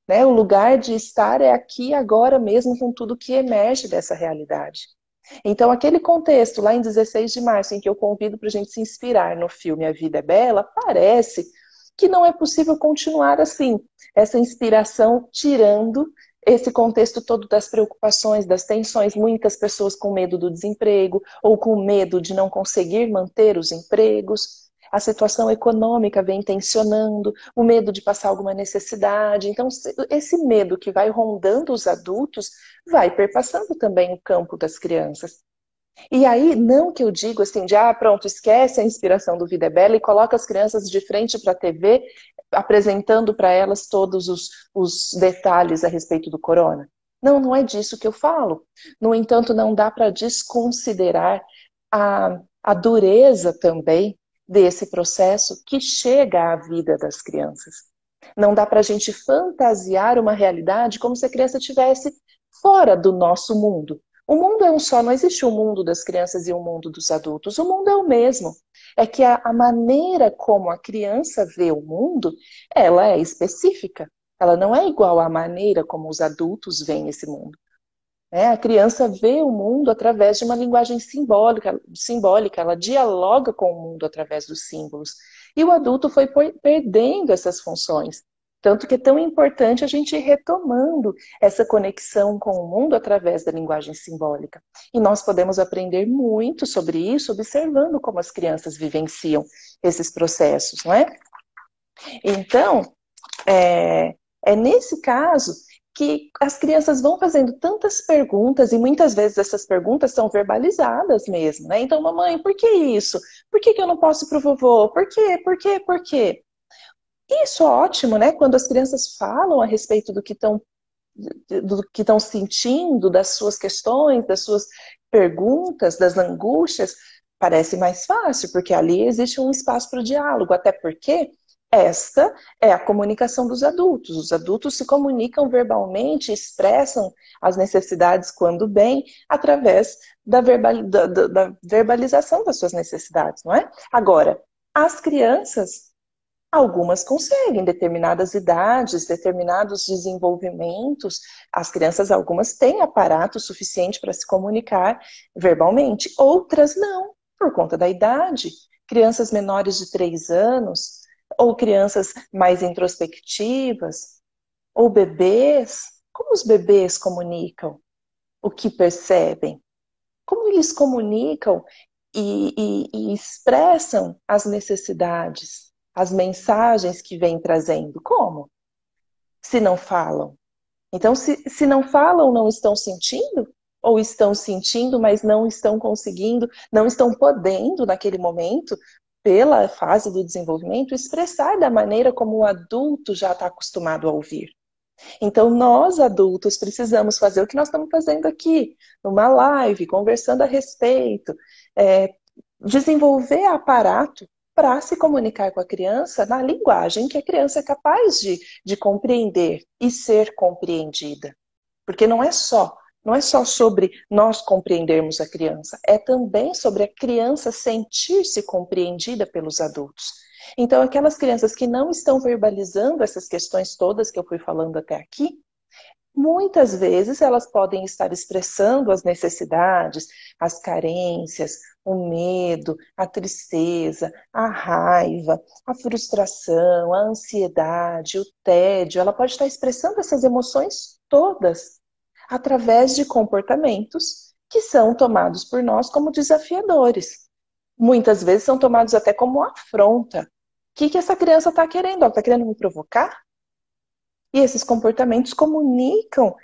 Né? O lugar de estar é aqui agora mesmo com tudo que emerge dessa realidade. Então, aquele contexto lá em 16 de março, em que eu convido para a gente se inspirar no filme A Vida é Bela, parece que não é possível continuar assim, essa inspiração tirando esse contexto todo das preocupações, das tensões, muitas pessoas com medo do desemprego ou com medo de não conseguir manter os empregos. A situação econômica vem tensionando, o medo de passar alguma necessidade. Então, esse medo que vai rondando os adultos vai perpassando também o campo das crianças. E aí, não que eu digo assim, de ah, pronto, esquece a inspiração do Vida é Bela e coloca as crianças de frente para a TV, apresentando para elas todos os, os detalhes a respeito do corona. Não, não é disso que eu falo. No entanto, não dá para desconsiderar a, a dureza também desse processo que chega à vida das crianças. Não dá para a gente fantasiar uma realidade como se a criança estivesse fora do nosso mundo. O mundo é um só, não existe o um mundo das crianças e o um mundo dos adultos. O mundo é o mesmo. É que a, a maneira como a criança vê o mundo, ela é específica. Ela não é igual à maneira como os adultos veem esse mundo. Né? A criança vê o mundo através de uma linguagem simbólica, simbólica, ela dialoga com o mundo através dos símbolos. E o adulto foi perdendo essas funções. Tanto que é tão importante a gente ir retomando essa conexão com o mundo através da linguagem simbólica. E nós podemos aprender muito sobre isso observando como as crianças vivenciam esses processos, não é? Então, é, é nesse caso que as crianças vão fazendo tantas perguntas e muitas vezes essas perguntas são verbalizadas mesmo, né? Então, mamãe, por que isso? Por que, que eu não posso ir pro vovô? Por quê? Por quê? Por quê? Isso é ótimo, né? Quando as crianças falam a respeito do que estão do que estão sentindo, das suas questões, das suas perguntas, das angústias, parece mais fácil, porque ali existe um espaço para o diálogo, até porque esta é a comunicação dos adultos. Os adultos se comunicam verbalmente, expressam as necessidades quando bem, através da, verbal, da, da verbalização das suas necessidades, não é? Agora, as crianças Algumas conseguem, determinadas idades, determinados desenvolvimentos. As crianças, algumas têm aparato suficiente para se comunicar verbalmente, outras não, por conta da idade. Crianças menores de 3 anos, ou crianças mais introspectivas, ou bebês. Como os bebês comunicam o que percebem? Como eles comunicam e, e, e expressam as necessidades? as mensagens que vem trazendo. Como? Se não falam. Então, se, se não falam, não estão sentindo? Ou estão sentindo, mas não estão conseguindo, não estão podendo, naquele momento, pela fase do desenvolvimento, expressar da maneira como o adulto já está acostumado a ouvir. Então, nós adultos precisamos fazer o que nós estamos fazendo aqui, numa live, conversando a respeito, é, desenvolver aparato para se comunicar com a criança na linguagem que a criança é capaz de, de compreender e ser compreendida. Porque não é só, não é só sobre nós compreendermos a criança, é também sobre a criança sentir-se compreendida pelos adultos. Então, aquelas crianças que não estão verbalizando essas questões todas que eu fui falando até aqui, muitas vezes elas podem estar expressando as necessidades, as carências, o medo, a tristeza, a raiva, a frustração, a ansiedade, o tédio. Ela pode estar expressando essas emoções todas através de comportamentos que são tomados por nós como desafiadores. Muitas vezes são tomados até como afronta. O que, que essa criança está querendo? Está querendo me provocar? E esses comportamentos comunicam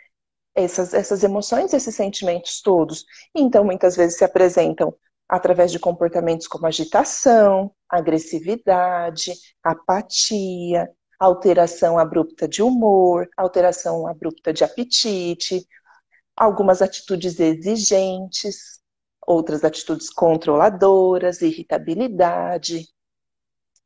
essas, essas emoções, esses sentimentos todos. Então, muitas vezes se apresentam através de comportamentos como agitação, agressividade, apatia, alteração abrupta de humor, alteração abrupta de apetite, algumas atitudes exigentes, outras atitudes controladoras, irritabilidade,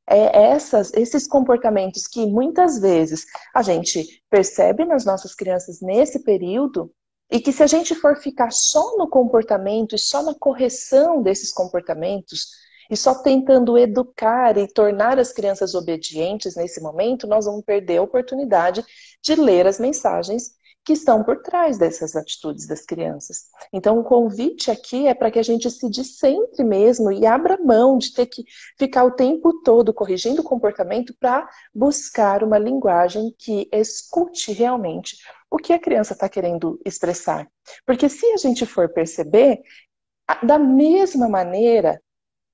é essas, esses comportamentos que muitas vezes a gente percebe nas nossas crianças nesse período, e que se a gente for ficar só no comportamento e só na correção desses comportamentos, e só tentando educar e tornar as crianças obedientes nesse momento, nós vamos perder a oportunidade de ler as mensagens que estão por trás dessas atitudes das crianças. Então, o convite aqui é para que a gente se descentre mesmo e abra mão de ter que ficar o tempo todo corrigindo o comportamento para buscar uma linguagem que escute realmente o que a criança está querendo expressar. Porque se a gente for perceber, da mesma maneira,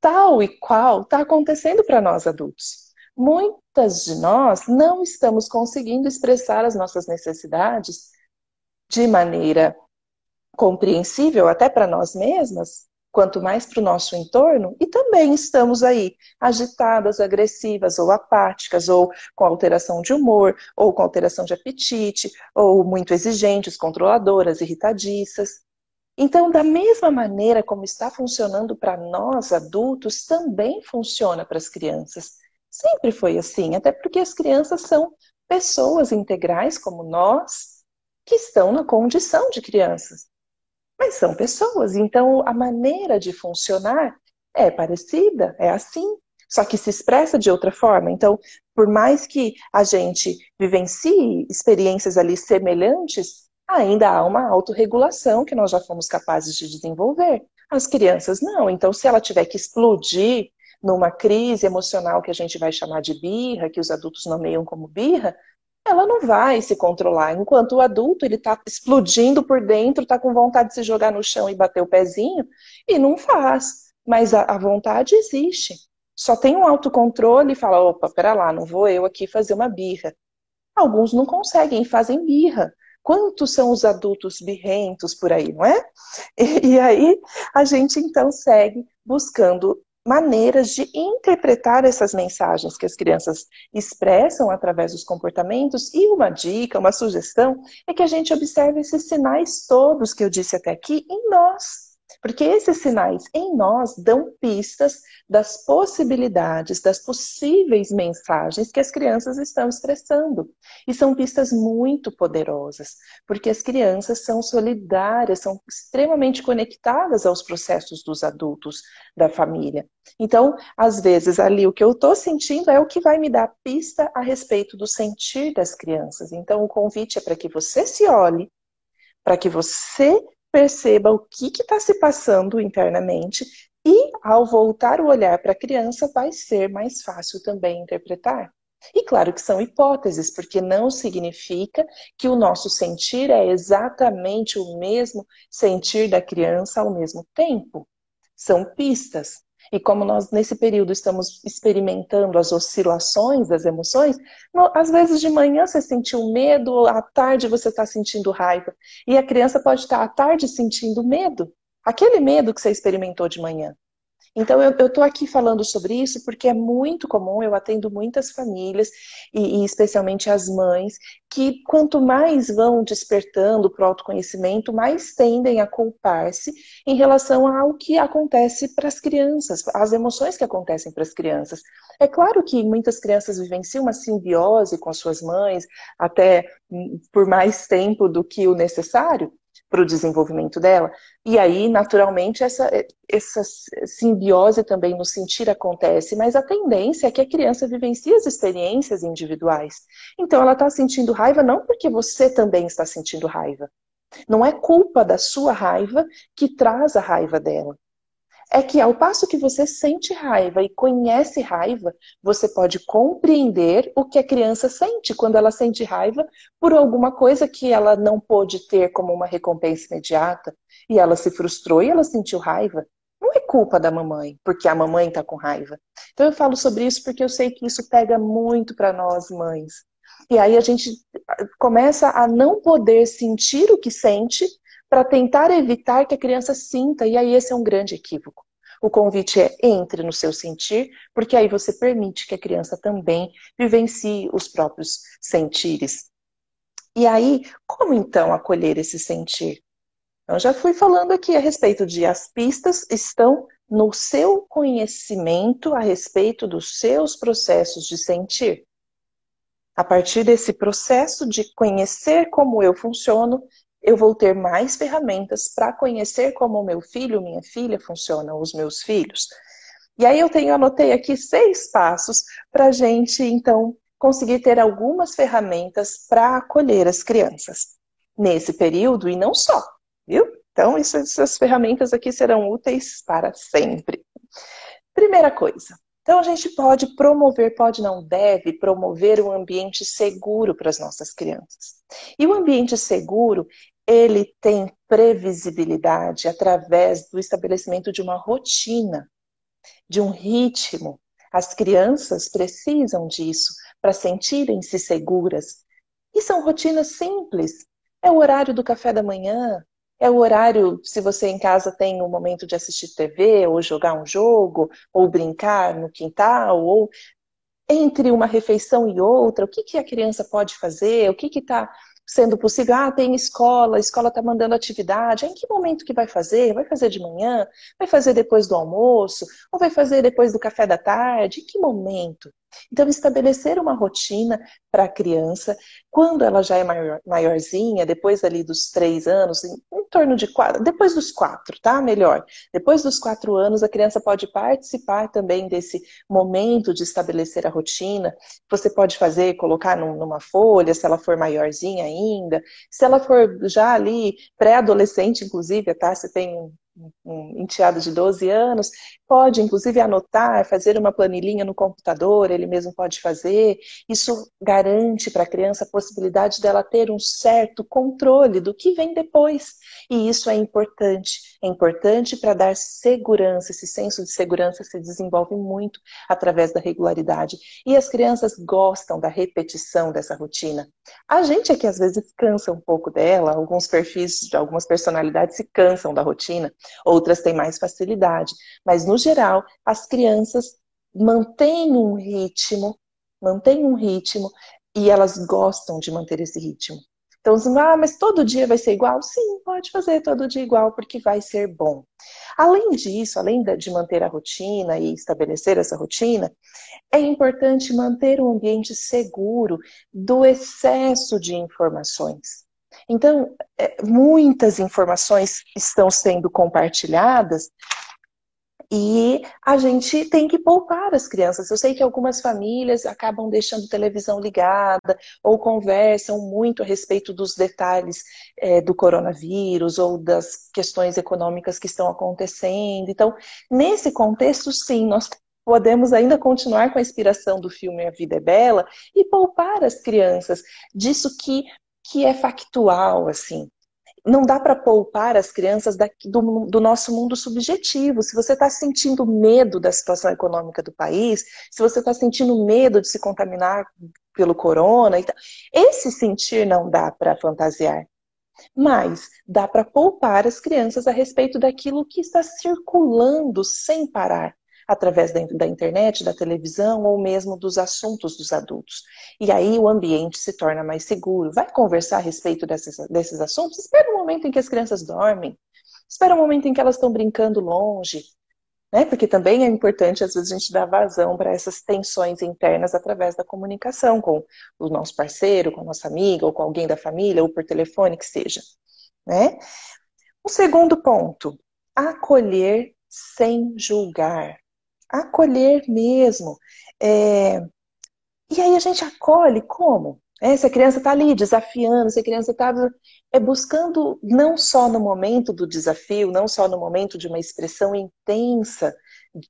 tal e qual está acontecendo para nós adultos. Muitas de nós não estamos conseguindo expressar as nossas necessidades de maneira compreensível até para nós mesmas, quanto mais para o nosso entorno, e também estamos aí agitadas, agressivas ou apáticas, ou com alteração de humor, ou com alteração de apetite, ou muito exigentes, controladoras, irritadiças. Então, da mesma maneira como está funcionando para nós adultos, também funciona para as crianças. Sempre foi assim, até porque as crianças são pessoas integrais como nós, que estão na condição de crianças. Mas são pessoas, então a maneira de funcionar é parecida, é assim, só que se expressa de outra forma. Então, por mais que a gente vivencie experiências ali semelhantes, ainda há uma autorregulação que nós já fomos capazes de desenvolver. As crianças não. Então, se ela tiver que explodir numa crise emocional que a gente vai chamar de birra, que os adultos nomeiam como birra, ela não vai se controlar. Enquanto o adulto, ele está explodindo por dentro, está com vontade de se jogar no chão e bater o pezinho, e não faz. Mas a, a vontade existe. Só tem um autocontrole e fala, opa, pera lá, não vou eu aqui fazer uma birra. Alguns não conseguem, fazem birra. Quantos são os adultos birrentos por aí, não é? E, e aí a gente então segue buscando maneiras de interpretar essas mensagens que as crianças expressam através dos comportamentos. E uma dica, uma sugestão, é que a gente observe esses sinais todos que eu disse até aqui em nós. Porque esses sinais em nós dão pistas das possibilidades, das possíveis mensagens que as crianças estão expressando. E são pistas muito poderosas, porque as crianças são solidárias, são extremamente conectadas aos processos dos adultos da família. Então, às vezes, ali o que eu estou sentindo é o que vai me dar pista a respeito do sentir das crianças. Então, o convite é para que você se olhe, para que você perceba o que está se passando internamente e, ao voltar o olhar para a criança, vai ser mais fácil também interpretar. E claro que são hipóteses, porque não significa que o nosso sentir é exatamente o mesmo sentir da criança ao mesmo tempo. São pistas. E como nós, nesse período, estamos experimentando as oscilações das emoções, às vezes de manhã você sentiu medo, à tarde você está sentindo raiva. E a criança pode estar à tarde sentindo medo. Aquele medo que você experimentou de manhã. Então, eu estou aqui falando sobre isso porque é muito comum, eu atendo muitas famílias, e, e especialmente as mães, que quanto mais vão despertando para o autoconhecimento, mais tendem a culpar-se em relação ao que acontece para as crianças, as emoções que acontecem para as crianças. É claro que muitas crianças vivenciam uma simbiose com as suas mães, até hum, por mais tempo do que o necessário, para o desenvolvimento dela. E aí, naturalmente, essa, essa simbiose também no sentir acontece, mas a tendência é que a criança vivencie as experiências individuais. Então, ela está sentindo raiva não porque você também está sentindo raiva. Não é culpa da sua raiva que traz a raiva dela é que ao passo que você sente raiva e conhece raiva, você pode compreender o que a criança sente quando ela sente raiva por alguma coisa que ela não pôde ter como uma recompensa imediata e ela se frustrou e ela sentiu raiva. Não é culpa da mamãe, porque a mamãe está com raiva. Então eu falo sobre isso porque eu sei que isso pega muito para nós mães. E aí a gente começa a não poder sentir o que sente para tentar evitar que a criança sinta, e aí esse é um grande equívoco. O convite é entre no seu sentir, porque aí você permite que a criança também vivencie os próprios sentires. E aí, como então acolher esse sentir? Eu já fui falando aqui a respeito de as pistas estão no seu conhecimento a respeito dos seus processos de sentir. A partir desse processo de conhecer como eu funciono, eu vou ter mais ferramentas para conhecer como meu filho, minha filha funcionam, os meus filhos. E aí eu tenho, anotei aqui seis passos para a gente, então, conseguir ter algumas ferramentas para acolher as crianças nesse período e não só, viu? Então, essas ferramentas aqui serão úteis para sempre. Primeira coisa, então a gente pode promover, pode não deve promover um ambiente seguro para as nossas crianças. E o ambiente seguro, ele tem previsibilidade através do estabelecimento de uma rotina, de um ritmo. As crianças precisam disso para sentirem-se seguras. E são rotinas simples. É o horário do café da manhã, é o horário, se você em casa tem um momento de assistir TV, ou jogar um jogo, ou brincar no quintal, ou entre uma refeição e outra, o que, que a criança pode fazer, o que está sendo possível. Ah, tem escola, a escola está mandando atividade. Em que momento que vai fazer? Vai fazer de manhã? Vai fazer depois do almoço? Ou vai fazer depois do café da tarde? Em que momento? Então, estabelecer uma rotina para a criança, quando ela já é maior, maiorzinha, depois ali dos três anos, em, em, torno de quatro, depois dos quatro, tá? Melhor. Depois dos quatro anos, a criança pode participar também desse momento de estabelecer a rotina. Você pode fazer, colocar num, numa folha, se ela for maiorzinha ainda. Se ela for já ali, pré-adolescente, inclusive, tá? Você tem um um enteado de 12 anos, pode inclusive anotar, fazer uma planilhinha no computador, ele mesmo pode fazer. Isso garante para a criança a possibilidade dela ter um certo controle do que vem depois. E isso é importante. É importante para dar segurança. Esse senso de segurança se desenvolve muito através da regularidade. E as crianças gostam da repetição dessa rotina. A gente é que às vezes cansa um pouco dela, alguns perfis de algumas personalidades se cansam da rotina, outras têm mais facilidade. Mas, no geral, as crianças mantêm um ritmo, mantêm um ritmo e elas gostam de manter esse ritmo. Então, assim, ah, mas todo dia vai ser igual? Sim, pode fazer todo dia igual, porque vai ser bom. Além disso, além de manter a rotina e estabelecer essa rotina, é importante manter um ambiente seguro do excesso de informações. Então, é, muitas informações estão sendo compartilhadas e a gente tem que poupar as crianças. Eu sei que algumas famílias acabam deixando televisão ligada ou conversam muito a respeito dos detalhes é, do coronavírus ou das questões econômicas que estão acontecendo. Então, nesse contexto, sim, nós podemos ainda continuar com a inspiração do filme A Vida é Bela e poupar as crianças disso que, que é factual, assim não dá para poupar as crianças do, do, nosso mundo subjetivo. Se você está sentindo medo da situação econômica do país, se você está sentindo medo de se contaminar pelo corona, esse sentir não dá para fantasiar. Mas dá para poupar as crianças a respeito daquilo que está circulando sem parar através da, da internet, da televisão ou mesmo dos assuntos dos adultos. E aí o ambiente se torna mais seguro. Vai conversar a respeito desses, desses assuntos? Espera o um momento em que as crianças dormem. Espera o um momento em que elas estão brincando longe. Né? Porque também é importante, às vezes, a gente dar vazão para essas tensões internas através da comunicação com o nosso parceiro, com a nossa amiga, ou com alguém da família, ou por telefone, que seja. Né? O segundo ponto, acolher sem julgar acolher mesmo. É... E aí a gente acolhe como? É, se a criança está ali desafiando, se a criança está é, buscando não só no momento do desafio, não só no momento de uma expressão intensa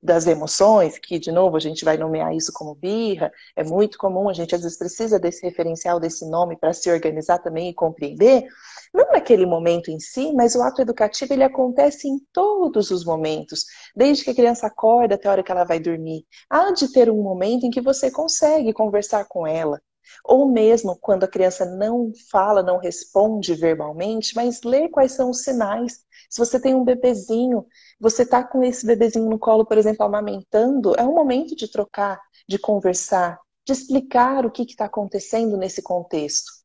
das emoções, que de novo a gente vai nomear isso como birra, é muito comum, a gente às vezes precisa desse referencial, desse nome para se organizar também e compreender, não naquele momento em si, mas o ato educativo ele acontece em todos os momentos, desde que a criança acorda até a hora que ela vai dormir. Há de ter um momento em que você consegue conversar com ela, ou mesmo quando a criança não fala, não responde verbalmente, mas lê quais são os sinais. Se você tem um bebezinho, você está com esse bebezinho no colo, por exemplo, amamentando, é um momento de trocar, de conversar, de explicar o que está acontecendo nesse contexto.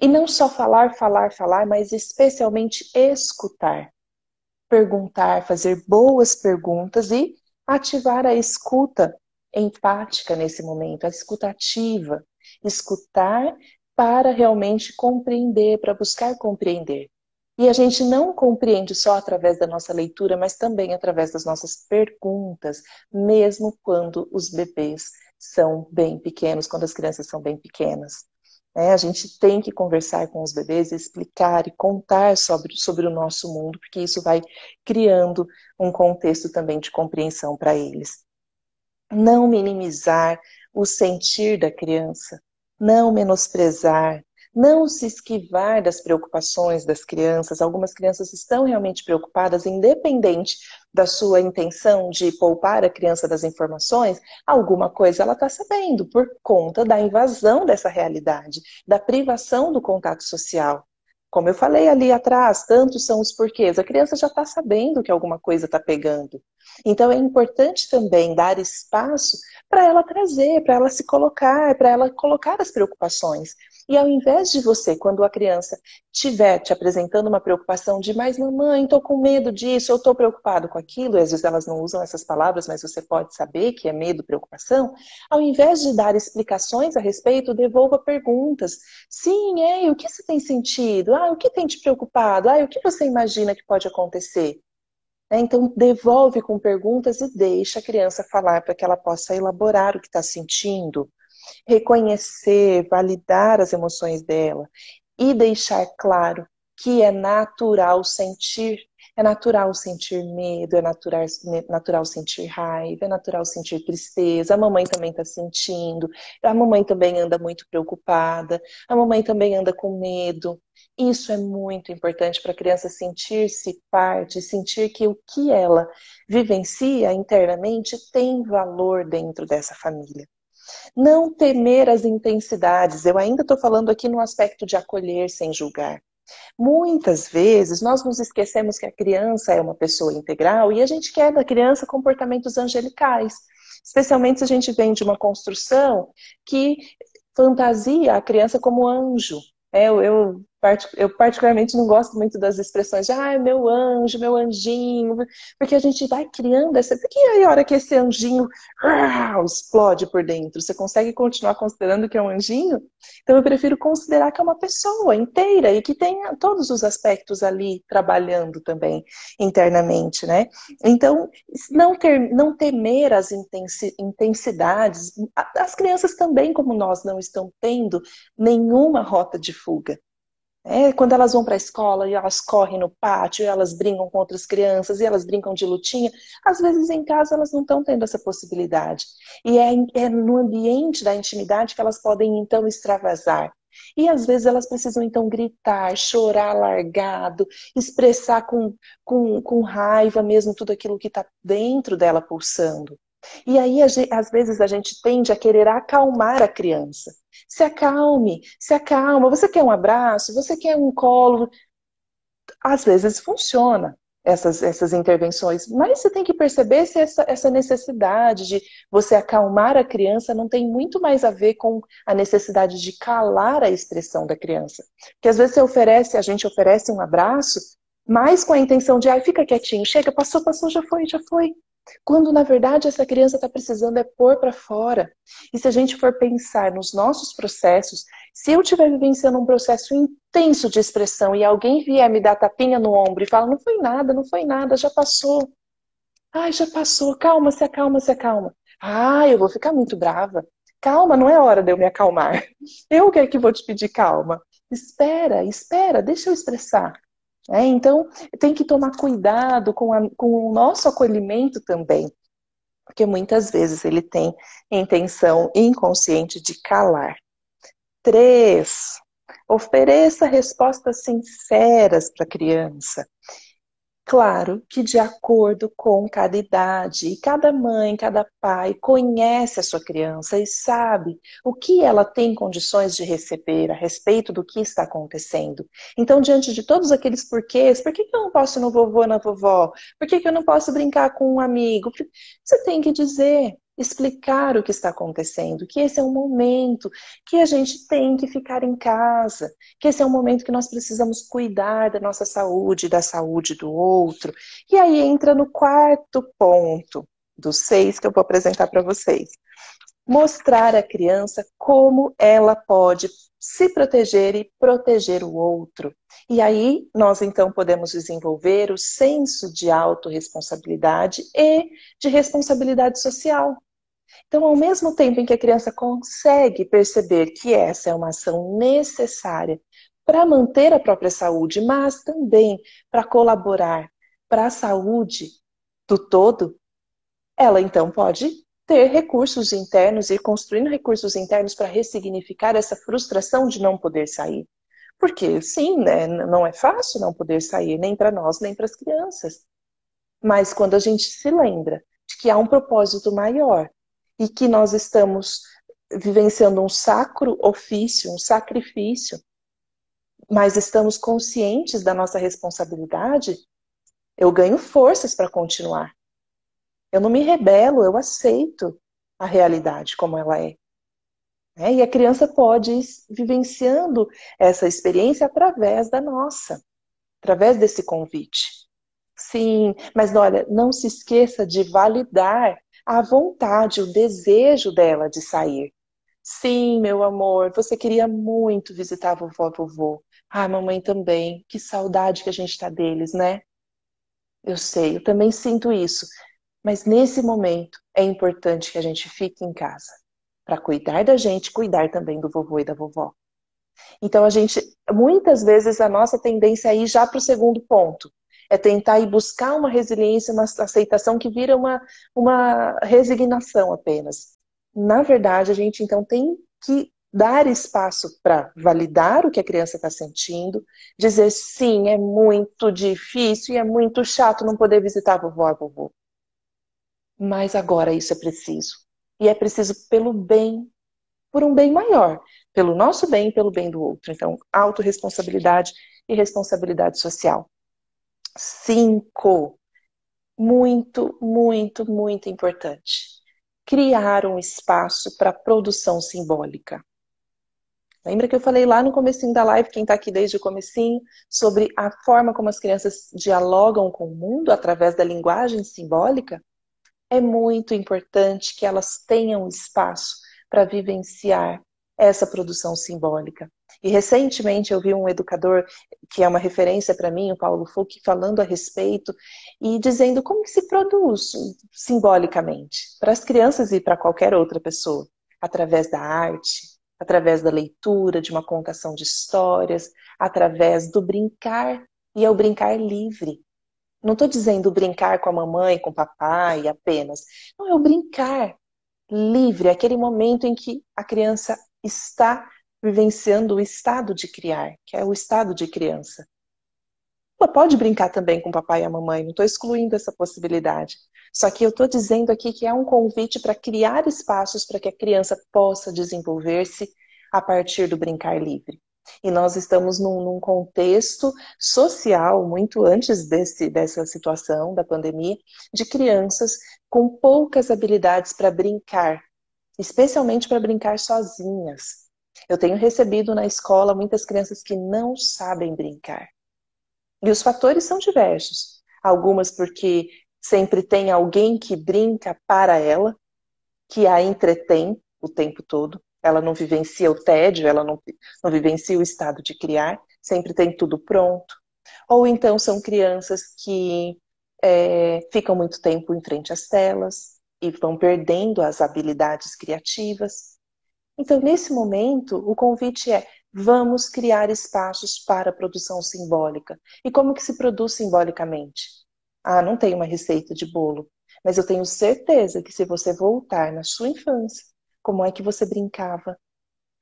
E não só falar, falar, falar, mas especialmente escutar. Perguntar, fazer boas perguntas e ativar a escuta empática nesse momento, a escuta ativa. Escutar para realmente compreender, para buscar compreender. E a gente não compreende só através da nossa leitura, mas também através das nossas perguntas, mesmo quando os bebês são bem pequenos, quando as crianças são bem pequenas. É, a gente tem que conversar com os bebês, explicar e contar sobre, sobre o nosso mundo, porque isso vai criando um contexto também de compreensão para eles. Não minimizar o sentir da criança, não menosprezar, não se esquivar das preocupações das crianças. Algumas crianças estão realmente preocupadas, independente da sua intenção de poupar a criança das informações, alguma coisa ela está sabendo por conta da invasão dessa realidade, da privação do contato social. Como eu falei ali atrás, tantos são os porquês. A criança já está sabendo que alguma coisa está pegando. Então é importante também dar espaço para ela trazer, para ela se colocar, para ela colocar as preocupações. E ao invés de você, quando a criança estiver te apresentando uma preocupação de, mas mamãe, estou com medo disso, eu estou preocupado com aquilo, e às vezes elas não usam essas palavras, mas você pode saber que é medo, preocupação, ao invés de dar explicações a respeito, devolva perguntas. Sim, é, o que você tem sentido? Ah, o que tem te preocupado? Ah, o que você imagina que pode acontecer? É, então, devolve com perguntas e deixa a criança falar para que ela possa elaborar o que está sentindo, reconhecer, validar as emoções dela e deixar claro que é natural sentir. É natural sentir medo, é natural, natural sentir raiva, é natural sentir tristeza. A mamãe também está sentindo, a mamãe também anda muito preocupada, a mamãe também anda com medo. Isso é muito importante para a criança sentir-se parte, sentir que o que ela vivencia internamente tem valor dentro dessa família. Não temer as intensidades. Eu ainda estou falando aqui no aspecto de acolher sem julgar. Muitas vezes nós nos esquecemos que a criança é uma pessoa integral e a gente quer da criança comportamentos angelicais. Especialmente se a gente vem de uma construção que fantasia a criança como anjo. É, eu, eu particularmente não gosto muito das expressões de ah, meu anjo, meu anjinho, porque a gente vai criando essa. Porque aí a hora que esse anjinho ah, explode por dentro, você consegue continuar considerando que é um anjinho? Então eu prefiro considerar que é uma pessoa inteira e que tem todos os aspectos ali trabalhando também internamente, né? Então, não, ter, não temer as intensidades, as crianças também, como nós, não estão tendo nenhuma rota de fuga. É, quando elas vão para a escola e elas correm no pátio, elas brincam com outras crianças e elas brincam de lutinha, às vezes em casa elas não estão tendo essa possibilidade. E é, é no ambiente da intimidade que elas podem então extravasar. E às vezes elas precisam então gritar, chorar largado, expressar com, com, com raiva mesmo tudo aquilo que está dentro dela pulsando. E aí, às vezes, a gente tende a querer acalmar a criança. Se acalme, se acalma. Você quer um abraço? Você quer um colo? Às vezes funciona essas, essas intervenções, mas você tem que perceber se essa, essa necessidade de você acalmar a criança não tem muito mais a ver com a necessidade de calar a expressão da criança. Porque às vezes você oferece, a gente oferece um abraço, mas com a intenção de, ai, fica quietinho, chega, passou, passou, já foi, já foi. Quando na verdade essa criança está precisando é pôr para fora. E se a gente for pensar nos nossos processos, se eu estiver vivenciando um processo intenso de expressão e alguém vier me dar tapinha no ombro e fala, não foi nada, não foi nada, já passou. Ai, já passou, calma, se acalma, se acalma. Ah, eu vou ficar muito brava. Calma, não é hora de eu me acalmar. Eu que é que vou te pedir calma. Espera, espera, deixa eu expressar. É, então, tem que tomar cuidado com, a, com o nosso acolhimento também, porque muitas vezes ele tem intenção inconsciente de calar. Três, ofereça respostas sinceras para a criança. Claro que de acordo com cada idade, cada mãe, cada pai conhece a sua criança e sabe o que ela tem condições de receber a respeito do que está acontecendo. Então, diante de todos aqueles porquês, por que eu não posso ir no vovô, na vovó? Por que eu não posso brincar com um amigo? Você tem que dizer, explicar o que está acontecendo, que esse é um momento que a gente tem que ficar em casa, que esse é um momento que nós precisamos cuidar da nossa saúde, da saúde do outro. E aí entra no quarto ponto dos seis que eu vou apresentar para vocês. Mostrar à criança como ela pode se proteger e proteger o outro. E aí nós então podemos desenvolver o senso de autorresponsabilidade e de responsabilidade social. Então, ao mesmo tempo em que a criança consegue perceber que essa é uma ação necessária para manter a própria saúde, mas também para colaborar para a saúde do todo, ela então pode ter recursos internos e construindo recursos internos para ressignificar essa frustração de não poder sair. Porque, sim, né, não é fácil não poder sair, nem para nós, nem para as crianças. Mas quando a gente se lembra de que há um propósito maior, e que nós estamos vivenciando um sacro ofício, um sacrifício, mas estamos conscientes da nossa responsabilidade, eu ganho forças para continuar. Eu não me rebelo, eu aceito a realidade como ela é. É, e a criança pode ir vivenciando essa experiência através da nossa, através desse convite. Sim, mas olha, não se esqueça de validar a vontade, o desejo dela de sair. Sim, meu amor, você queria muito visitar vovó e vovô. Ah, mamãe também. Que saudade que a gente está deles, né? Eu sei, eu também sinto isso. Mas nesse momento é importante que a gente fique em casa para cuidar da gente, cuidar também do vovô e da vovó. Então a gente, muitas vezes a nossa tendência é ir já para o segundo ponto, é tentar ir buscar uma resiliência, uma aceitação que vira uma, uma resignação apenas. Na verdade, a gente então tem que dar espaço para validar o que a criança está sentindo, dizer sim, é muito difícil e é muito chato não poder visitar a vovó e vovô. Mas agora isso é preciso. E é preciso pelo bem, por um bem maior, pelo nosso bem e pelo bem do outro. Então, autorresponsabilidade e responsabilidade social. Cinco, muito, muito, muito importante. Criar um espaço para produção simbólica. Lembra que eu falei lá no comecinho da live, quem está aqui desde o comecinho, sobre a forma como as crianças dialogam com o mundo através da linguagem simbólica? é muito importante que elas tenham espaço para vivenciar essa produção simbólica. E recentemente eu vi um educador que é uma referência para mim, o Paulo Fuch, falando a respeito e dizendo como que se produz simbolicamente para as crianças e para qualquer outra pessoa, através da arte, através da leitura, de uma contação de histórias, através do brincar, e é o brincar livre. Não estou dizendo brincar com a mamãe, com o papai apenas. Não, é o brincar livre, aquele momento em que a criança está vivenciando o estado de criar, que é o estado de criança. Ela pode brincar também com o papai e a mamãe, não estou excluindo essa possibilidade. Só que eu estou dizendo aqui que é um convite para criar espaços para que a criança possa desenvolver-se a partir do brincar livre. E nós estamos num, num, contexto social, muito antes desse, dessa situação da pandemia, de crianças com poucas habilidades para brincar, especialmente para brincar sozinhas. Eu tenho recebido na escola muitas crianças que não sabem brincar. E os fatores são diversos. Algumas porque sempre tem alguém que brinca para ela, que a entretém o tempo todo ela não vivencia o tédio, ela não, não vivencia o estado de criar, sempre tem tudo pronto. Ou então são crianças que é, ficam muito tempo em frente às telas e vão perdendo as habilidades criativas. Então, nesse momento, o convite é: vamos criar espaços para a produção simbólica. E como que se produz simbolicamente? Ah, não tem uma receita de bolo, mas eu tenho certeza que se você voltar na sua infância como é que você brincava?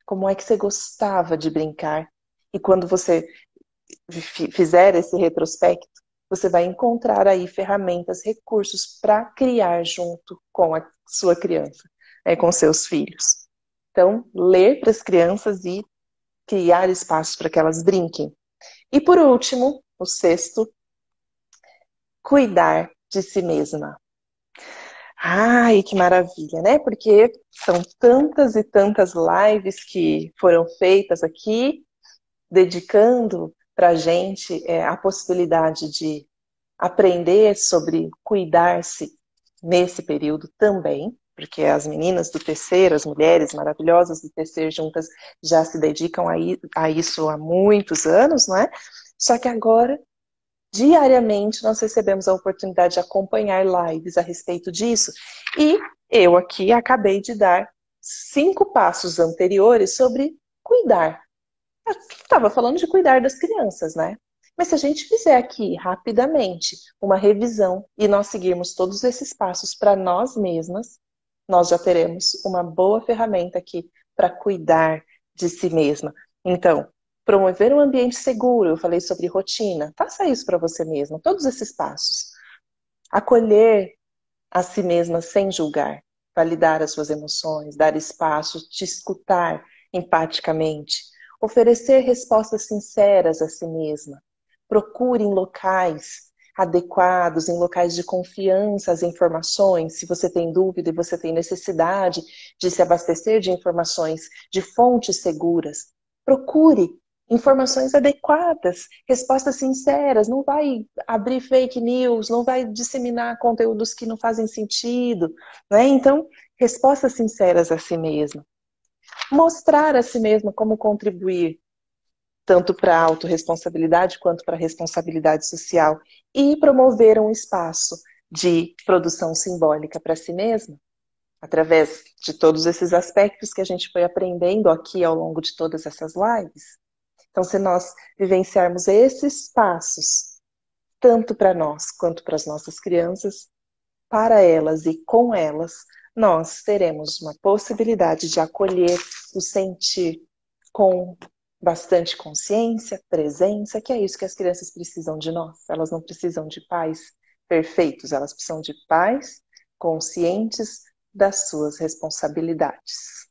Como é que você gostava de brincar? E quando você fizer esse retrospecto, você vai encontrar aí ferramentas, recursos para criar junto com a sua criança, né, com seus filhos. Então, ler para as crianças e criar espaços para que elas brinquem. E por último, o sexto, cuidar de si mesma. Ai, que maravilha, né? Porque são tantas e tantas lives que foram feitas aqui, dedicando para a gente é, a possibilidade de aprender sobre cuidar-se nesse período também, porque as meninas do terceiro, as mulheres maravilhosas do terceiro juntas já se dedicam a, isso há muitos anos, não é? Só que agora diariamente nós recebemos a oportunidade de acompanhar lives a respeito disso. E eu aqui acabei de dar cinco passos anteriores sobre cuidar. Estava falando de cuidar das crianças, né? Mas se a gente fizer aqui rapidamente uma revisão e nós seguirmos todos esses passos para nós mesmas, nós já teremos uma boa ferramenta aqui para cuidar de si mesma. Então, promover um ambiente seguro, eu falei sobre rotina. Faça isso para você mesma, todos esses passos. Acolher a si mesma sem julgar, validar as suas emoções, dar espaço, te escutar empaticamente, oferecer respostas sinceras a si mesma. Procure em locais adequados, em locais de confiança as informações, se você tem dúvida e você tem necessidade de se abastecer de informações de fontes seguras, procure informações adequadas, respostas sinceras, não vai abrir fake news, não vai disseminar conteúdos que não fazem sentido, né? Então, respostas sinceras a si mesma. Mostrar a si mesma como contribuir tanto para a autorresponsabilidade quanto para a responsabilidade social, e promover um espaço de produção simbólica para si mesma, através de todos esses aspectos que a gente foi aprendendo aqui ao longo de todas essas lives. Então, se nós vivenciarmos esses passos, tanto para nós quanto para as nossas crianças, para elas e com elas, nós teremos uma possibilidade de acolher o sentir com bastante consciência, presença, que é isso que as crianças precisam de nós. Elas não precisam de pais perfeitos, elas precisam de pais conscientes das suas responsabilidades.